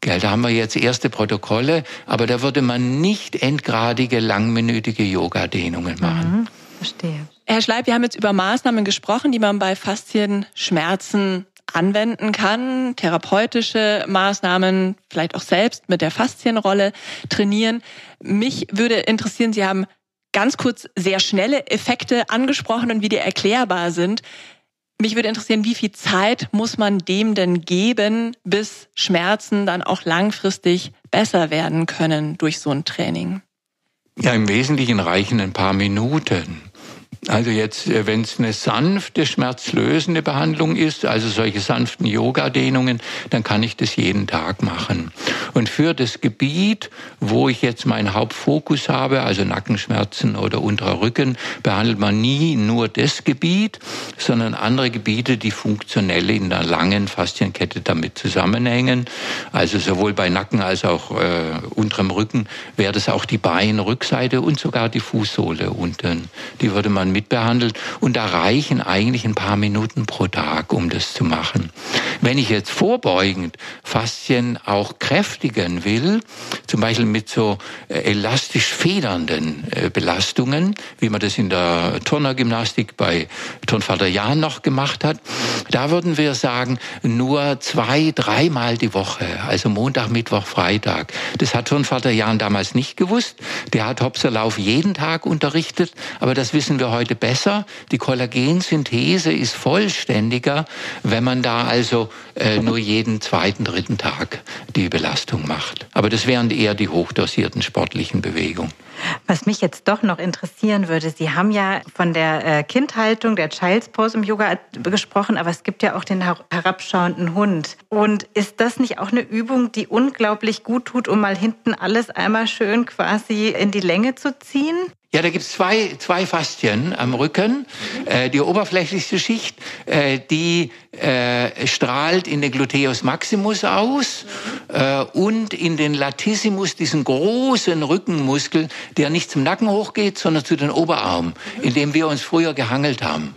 S1: Gell, da haben wir jetzt erste Protokolle, aber da würde man nicht endgradige, langminütige Yoga-Dehnungen machen.
S2: Mhm, verstehe.
S3: Herr Schleib, wir haben jetzt über Maßnahmen gesprochen, die man bei Faszienschmerzen anwenden kann, therapeutische Maßnahmen, vielleicht auch selbst mit der Faszienrolle trainieren. Mich würde interessieren, Sie haben ganz kurz sehr schnelle Effekte angesprochen und wie die erklärbar sind. Mich würde interessieren, wie viel Zeit muss man dem denn geben, bis Schmerzen dann auch langfristig besser werden können durch so ein Training?
S1: Ja, im Wesentlichen reichen ein paar Minuten. Also jetzt, äh, wenn es eine sanfte, schmerzlösende Behandlung ist, also solche sanften Yoga-Dehnungen, dann kann ich das jeden Tag machen. Und für das Gebiet, wo ich jetzt meinen Hauptfokus habe, also Nackenschmerzen oder unterer Rücken, behandelt man nie nur das Gebiet, sondern andere Gebiete, die funktionell in der langen Faszienkette damit zusammenhängen. Also sowohl bei Nacken als auch äh, unterem Rücken wäre das auch die Beinrückseite und sogar die Fußsohle unten. Die würde man mitbehandelt und da reichen eigentlich ein paar Minuten pro Tag, um das zu machen. Wenn ich jetzt vorbeugend Faszien auch kräftigen will, zum Beispiel mit so äh, elastisch federnden äh, Belastungen, wie man das in der Turnergymnastik bei Turnvater Jan noch gemacht hat, da würden wir sagen, nur zwei, dreimal die Woche, also Montag, Mittwoch, Freitag. Das hat Turnvater Jan damals nicht gewusst. Der hat Hopserlauf jeden Tag unterrichtet, aber das wissen wir heute besser. Die Kollagensynthese ist vollständiger, wenn man da also äh, nur jeden zweiten, dritten Tag die Belastung macht. Aber das wären eher die hochdosierten sportlichen Bewegungen.
S2: Was mich jetzt doch noch interessieren würde, Sie haben ja von der äh, Kindhaltung, der Child's Pose im Yoga gesprochen, aber es gibt ja auch den herabschauenden Hund. Und ist das nicht auch eine Übung, die unglaublich gut tut, um mal hinten alles einmal schön quasi in die Länge zu ziehen?
S1: Ja, da gibt's zwei, zwei Faszien am Rücken. Äh, die oberflächlichste Schicht, äh, die äh, strahlt in den Gluteus maximus aus äh, und in den Latissimus, diesen großen Rückenmuskel, der nicht zum Nacken hochgeht, sondern zu den Oberarmen, in dem wir uns früher gehangelt haben.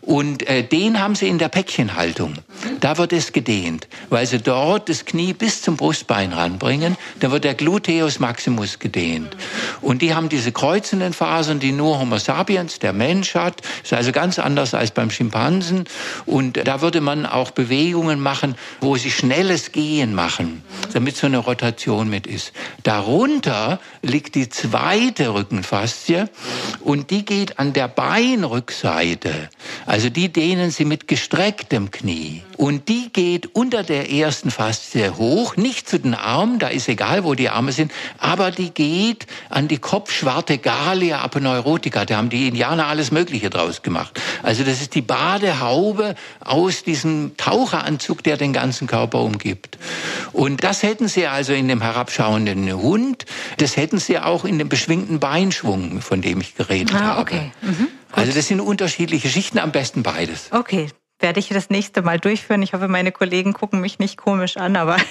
S1: Und äh, den haben sie in der Päckchenhaltung. Da wird es gedehnt, weil sie dort das Knie bis zum Brustbein ranbringen. Da wird der Gluteus maximus gedehnt. Und die haben diese kreuzenden Fasern, die nur Homo sapiens, der Mensch hat. Ist also ganz anders als beim Schimpansen. Und da würde man auch Bewegungen machen, wo sie schnelles Gehen machen, damit so eine Rotation mit ist. Darunter liegt die zweite Rückenfaszie und die geht an der Beinrückseite. Also die dehnen sie mit gestrecktem Knie. Und die geht unter der ersten Faszie hoch, nicht zu den Armen, da ist egal, wo die Arme sind, aber die geht an die Kopfschwarte Gallia aponeurotica. Da haben die Indianer alles Mögliche draus gemacht. Also das ist die Badehaube aus diesem Taucheranzug, der den ganzen Körper umgibt. Und das hätten sie also in dem herabschauenden Hund, das hätten sie auch in dem beschwingten Beinschwung, von dem ich geredet ah, habe. Okay. Mhm. Also das sind unterschiedliche Schichten, am besten beides.
S2: Okay, werde ich das nächste Mal durchführen. Ich hoffe, meine Kollegen gucken mich nicht komisch an, aber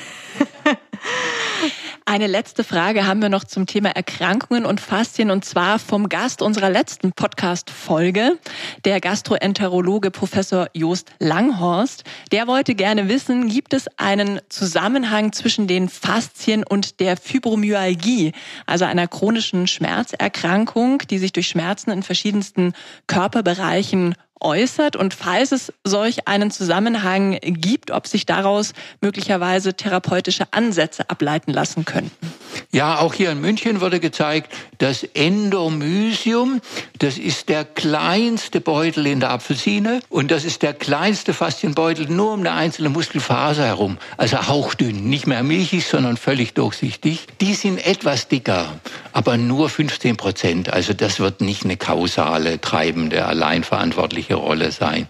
S3: Eine letzte Frage haben wir noch zum Thema Erkrankungen und Faszien und zwar vom Gast unserer letzten Podcast-Folge, der Gastroenterologe Professor Jost Langhorst. Der wollte gerne wissen, gibt es einen Zusammenhang zwischen den Faszien und der Fibromyalgie, also einer chronischen Schmerzerkrankung, die sich durch Schmerzen in verschiedensten Körperbereichen äußert und falls es solch einen Zusammenhang gibt, ob sich daraus möglicherweise therapeutische Ansätze ableiten lassen könnten.
S1: Ja, auch hier in München wurde gezeigt, das Endomysium, das ist der kleinste Beutel in der Apfelsine und das ist der kleinste Faszienbeutel nur um eine einzelne Muskelfaser herum. Also hauchdünn, nicht mehr milchig, sondern völlig durchsichtig. Die sind etwas dicker, aber nur 15 Prozent. Also das wird nicht eine kausale, treibende, allein verantwortliche Rolle sein.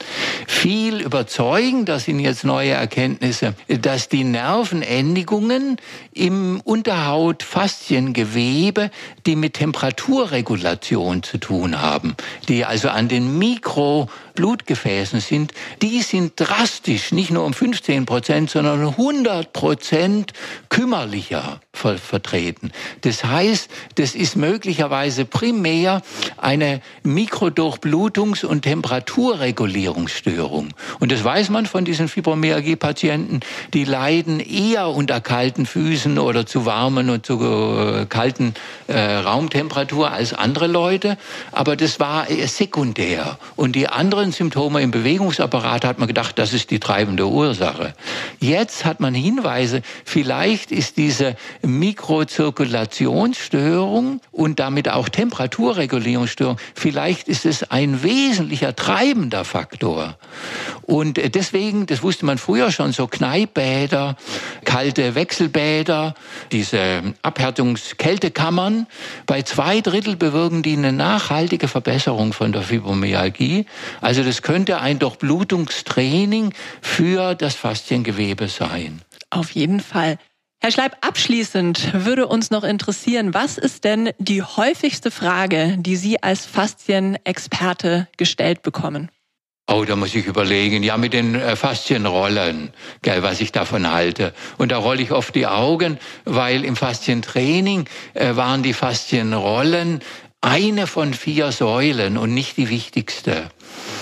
S1: Viel überzeugender sind jetzt neue Erkenntnisse, dass die Nervenendigungen im Unterhaut Fasziengewebe, die mit Temperaturregulation zu tun haben, die also an den Mikroblutgefäßen sind, die sind drastisch, nicht nur um 15 Prozent, sondern 100 Prozent kümmerlicher ver vertreten. Das heißt, das ist möglicherweise primär eine Mikrodurchblutungs- und Temperaturregulierungsstörung. Und das weiß man von diesen Fibromyalgie-Patienten, die leiden eher unter kalten Füßen oder zu warmen und zu äh, kalten äh, Raumtemperatur als andere Leute. Aber das war sekundär. Und die anderen Symptome im Bewegungsapparat hat man gedacht, das ist die treibende Ursache. Jetzt hat man Hinweise, vielleicht ist diese Mikrozirkulationsstörung und damit auch Temperaturregulierungsstörung. Vielleicht ist es ein wesentlicher treibender Faktor. Und deswegen, das wusste man früher schon, so Kneippbäder, kalte Wechselbäder, diese Abhärtungskältekammern, bei zwei Drittel bewirken die eine nachhaltige Verbesserung von der Fibromyalgie. Also das könnte ein Durchblutungstraining für das Fasziengewebe sein.
S3: Auf jeden Fall. Herr Schleib, abschließend würde uns noch interessieren, was ist denn die häufigste Frage, die Sie als Faszienexperte gestellt bekommen?
S1: Oh, da muss ich überlegen. Ja, mit den äh, Faszienrollen, gell, was ich davon halte. Und da rolle ich oft die Augen, weil im Faszientraining äh, waren die Faszienrollen eine von vier Säulen und nicht die wichtigste.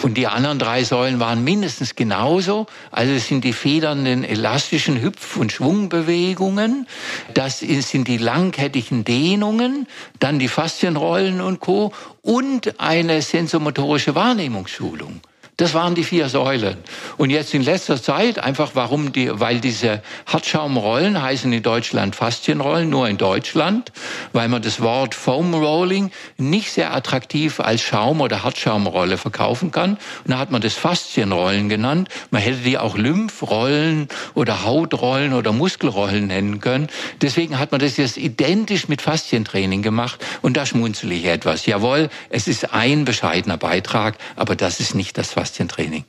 S1: Und die anderen drei Säulen waren mindestens genauso. Also es sind die federnden elastischen Hüpf- und Schwungbewegungen, das sind die langkettigen Dehnungen, dann die Faszienrollen und Co. und eine sensomotorische Wahrnehmungsschulung. Das waren die vier Säulen. Und jetzt in letzter Zeit einfach, warum die, weil diese Hartschaumrollen heißen in Deutschland Faszienrollen, nur in Deutschland, weil man das Wort Foam Rolling nicht sehr attraktiv als Schaum- oder Hartschaumrolle verkaufen kann. Und da hat man das Faszienrollen genannt. Man hätte die auch Lymphrollen oder Hautrollen oder Muskelrollen nennen können. Deswegen hat man das jetzt identisch mit Faszientraining gemacht. Und da schmunzel ich etwas. Jawohl, es ist ein bescheidener Beitrag, aber das ist nicht das Faszientraining. Faszientraining.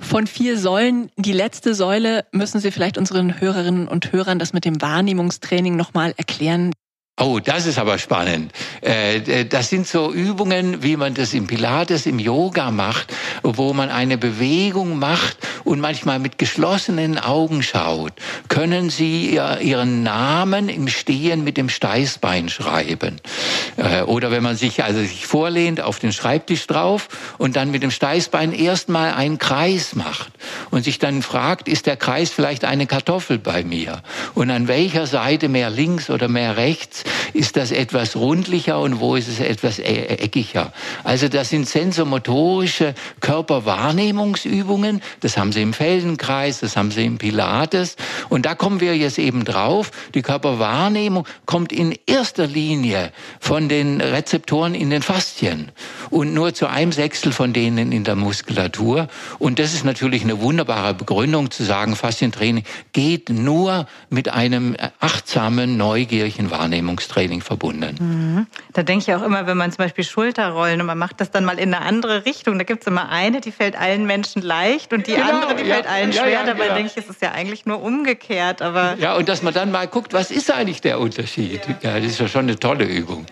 S3: Von vier Säulen, die letzte Säule, müssen Sie vielleicht unseren Hörerinnen und Hörern das mit dem Wahrnehmungstraining nochmal erklären.
S1: Oh, das ist aber spannend. Äh, äh, das sind so Übungen, wie man das im Pilates, im Yoga macht, wo man eine Bewegung macht und manchmal mit geschlossenen Augen schaut. Können Sie Ihren Namen im Stehen mit dem Steißbein schreiben? Äh, oder wenn man sich also sich vorlehnt auf den Schreibtisch drauf und dann mit dem Steißbein erstmal einen Kreis macht und sich dann fragt, ist der Kreis vielleicht eine Kartoffel bei mir? Und an welcher Seite mehr links oder mehr rechts ist das etwas rundlicher und wo ist es etwas e-, eckiger. Also das sind sensomotorische Körperwahrnehmungsübungen. Das haben Sie im Feldenkreis, das haben Sie im Pilates. Und da kommen wir jetzt eben drauf. Die Körperwahrnehmung kommt in erster Linie von den Rezeptoren in den Faszien und nur zu einem Sechstel von denen in der Muskulatur. Und das ist natürlich eine wunderbare Begründung zu sagen, Faszientraining geht nur mit einem achtsamen, neugierigen Wahrnehmungstraining verbunden.
S2: Mhm. Da denke ich auch immer, wenn man zum Beispiel Schulterrollen und man macht das dann mal in eine andere Richtung, da gibt es immer eine, die fällt allen Menschen leicht und die genau, andere, die ja, fällt allen ja, schwer. Ja, Dabei genau. denke ich, es ist ja eigentlich nur umgekehrt. Aber
S1: ja, und dass man dann mal guckt, was ist eigentlich der Unterschied? Ja, das ist ja schon eine tolle Übung.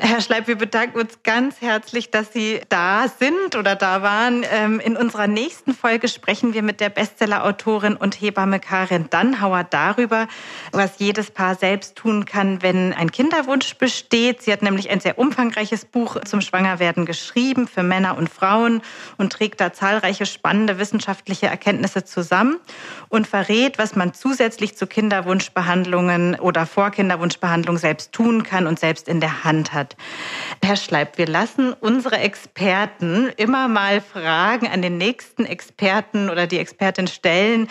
S2: Herr Schleib, wir bedanken uns ganz herzlich, dass Sie da sind oder da waren. Ähm, in unserer nächsten Folge sprechen wir mit der Bestsellerautorin und Hebamme Karin Dannhauer darüber, was jedes Paar selbst tun kann, wenn ein Kinderwunsch besteht. Sie hat nämlich ein sehr umfangreiches Buch zum Schwangerwerden geschrieben für Männer und Frauen und trägt da zahlreiche spannende wissenschaftliche Erkenntnisse zusammen und verrät, was man zusätzlich zu Kinderwunschbehandlungen oder vor Kinderwunschbehandlung selbst tun kann und selbst in der Hand hat. Herr Schleib, wir lassen unsere Experten immer mal Fragen an den nächsten Experten oder die Expertin stellen,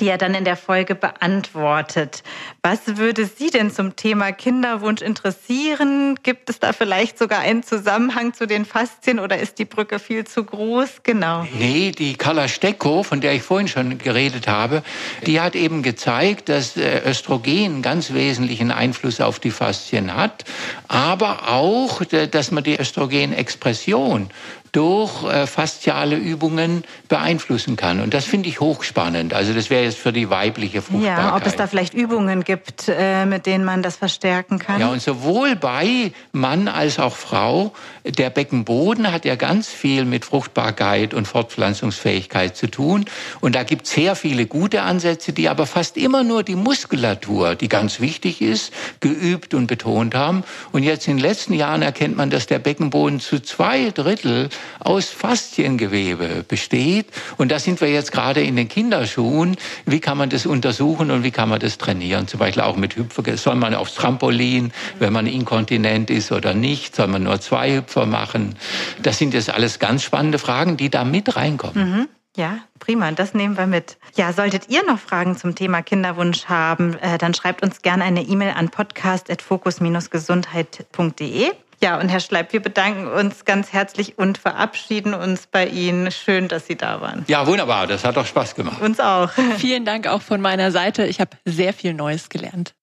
S2: die er dann in der Folge beantwortet. Was würde Sie denn zum Thema Kinderwunsch interessieren? Gibt es da vielleicht sogar einen Zusammenhang zu den Faszien oder ist die Brücke viel zu groß? Genau.
S1: Nee, die Carla Stecko, von der ich vorhin schon geredet habe, die hat eben gezeigt, dass äh, Östrogen ganz wesentlichen Einfluss auf die Faszien hat, aber auch, dass man die Östrogenexpression durch äh, fasziale Übungen beeinflussen kann. Und das finde ich hochspannend. Also das wäre jetzt für die weibliche Fruchtbarkeit.
S2: Ja, ob es da vielleicht Übungen gibt, äh, mit denen man das verstärken kann.
S1: Ja, und sowohl bei Mann als auch Frau, der Beckenboden hat ja ganz viel mit Fruchtbarkeit und Fortpflanzungsfähigkeit zu tun. Und da gibt es sehr viele gute Ansätze, die aber fast immer nur die Muskulatur, die ganz wichtig ist, geübt und betont haben. Und jetzt in den letzten Jahren erkennt man, dass der Beckenboden zu zwei Drittel aus Fasziengewebe besteht. Und da sind wir jetzt gerade in den Kinderschuhen. Wie kann man das untersuchen und wie kann man das trainieren? Zum Beispiel auch mit Hüpfer. Soll man aufs Trampolin, wenn man inkontinent ist oder nicht? Soll man nur zwei Hüpfer machen? Das sind jetzt alles ganz spannende Fragen, die da mit reinkommen. Mhm.
S2: Ja, prima. Das nehmen wir mit. Ja, solltet ihr noch Fragen zum Thema Kinderwunsch haben, äh, dann schreibt uns gerne eine E-Mail an podcast.fokus-gesundheit.de. Ja, und Herr Schleib, wir bedanken uns ganz herzlich und verabschieden uns bei Ihnen. Schön, dass Sie da waren.
S1: Ja, wunderbar. Das hat doch Spaß gemacht.
S2: Uns auch.
S3: Vielen Dank auch von meiner Seite. Ich habe sehr viel Neues gelernt.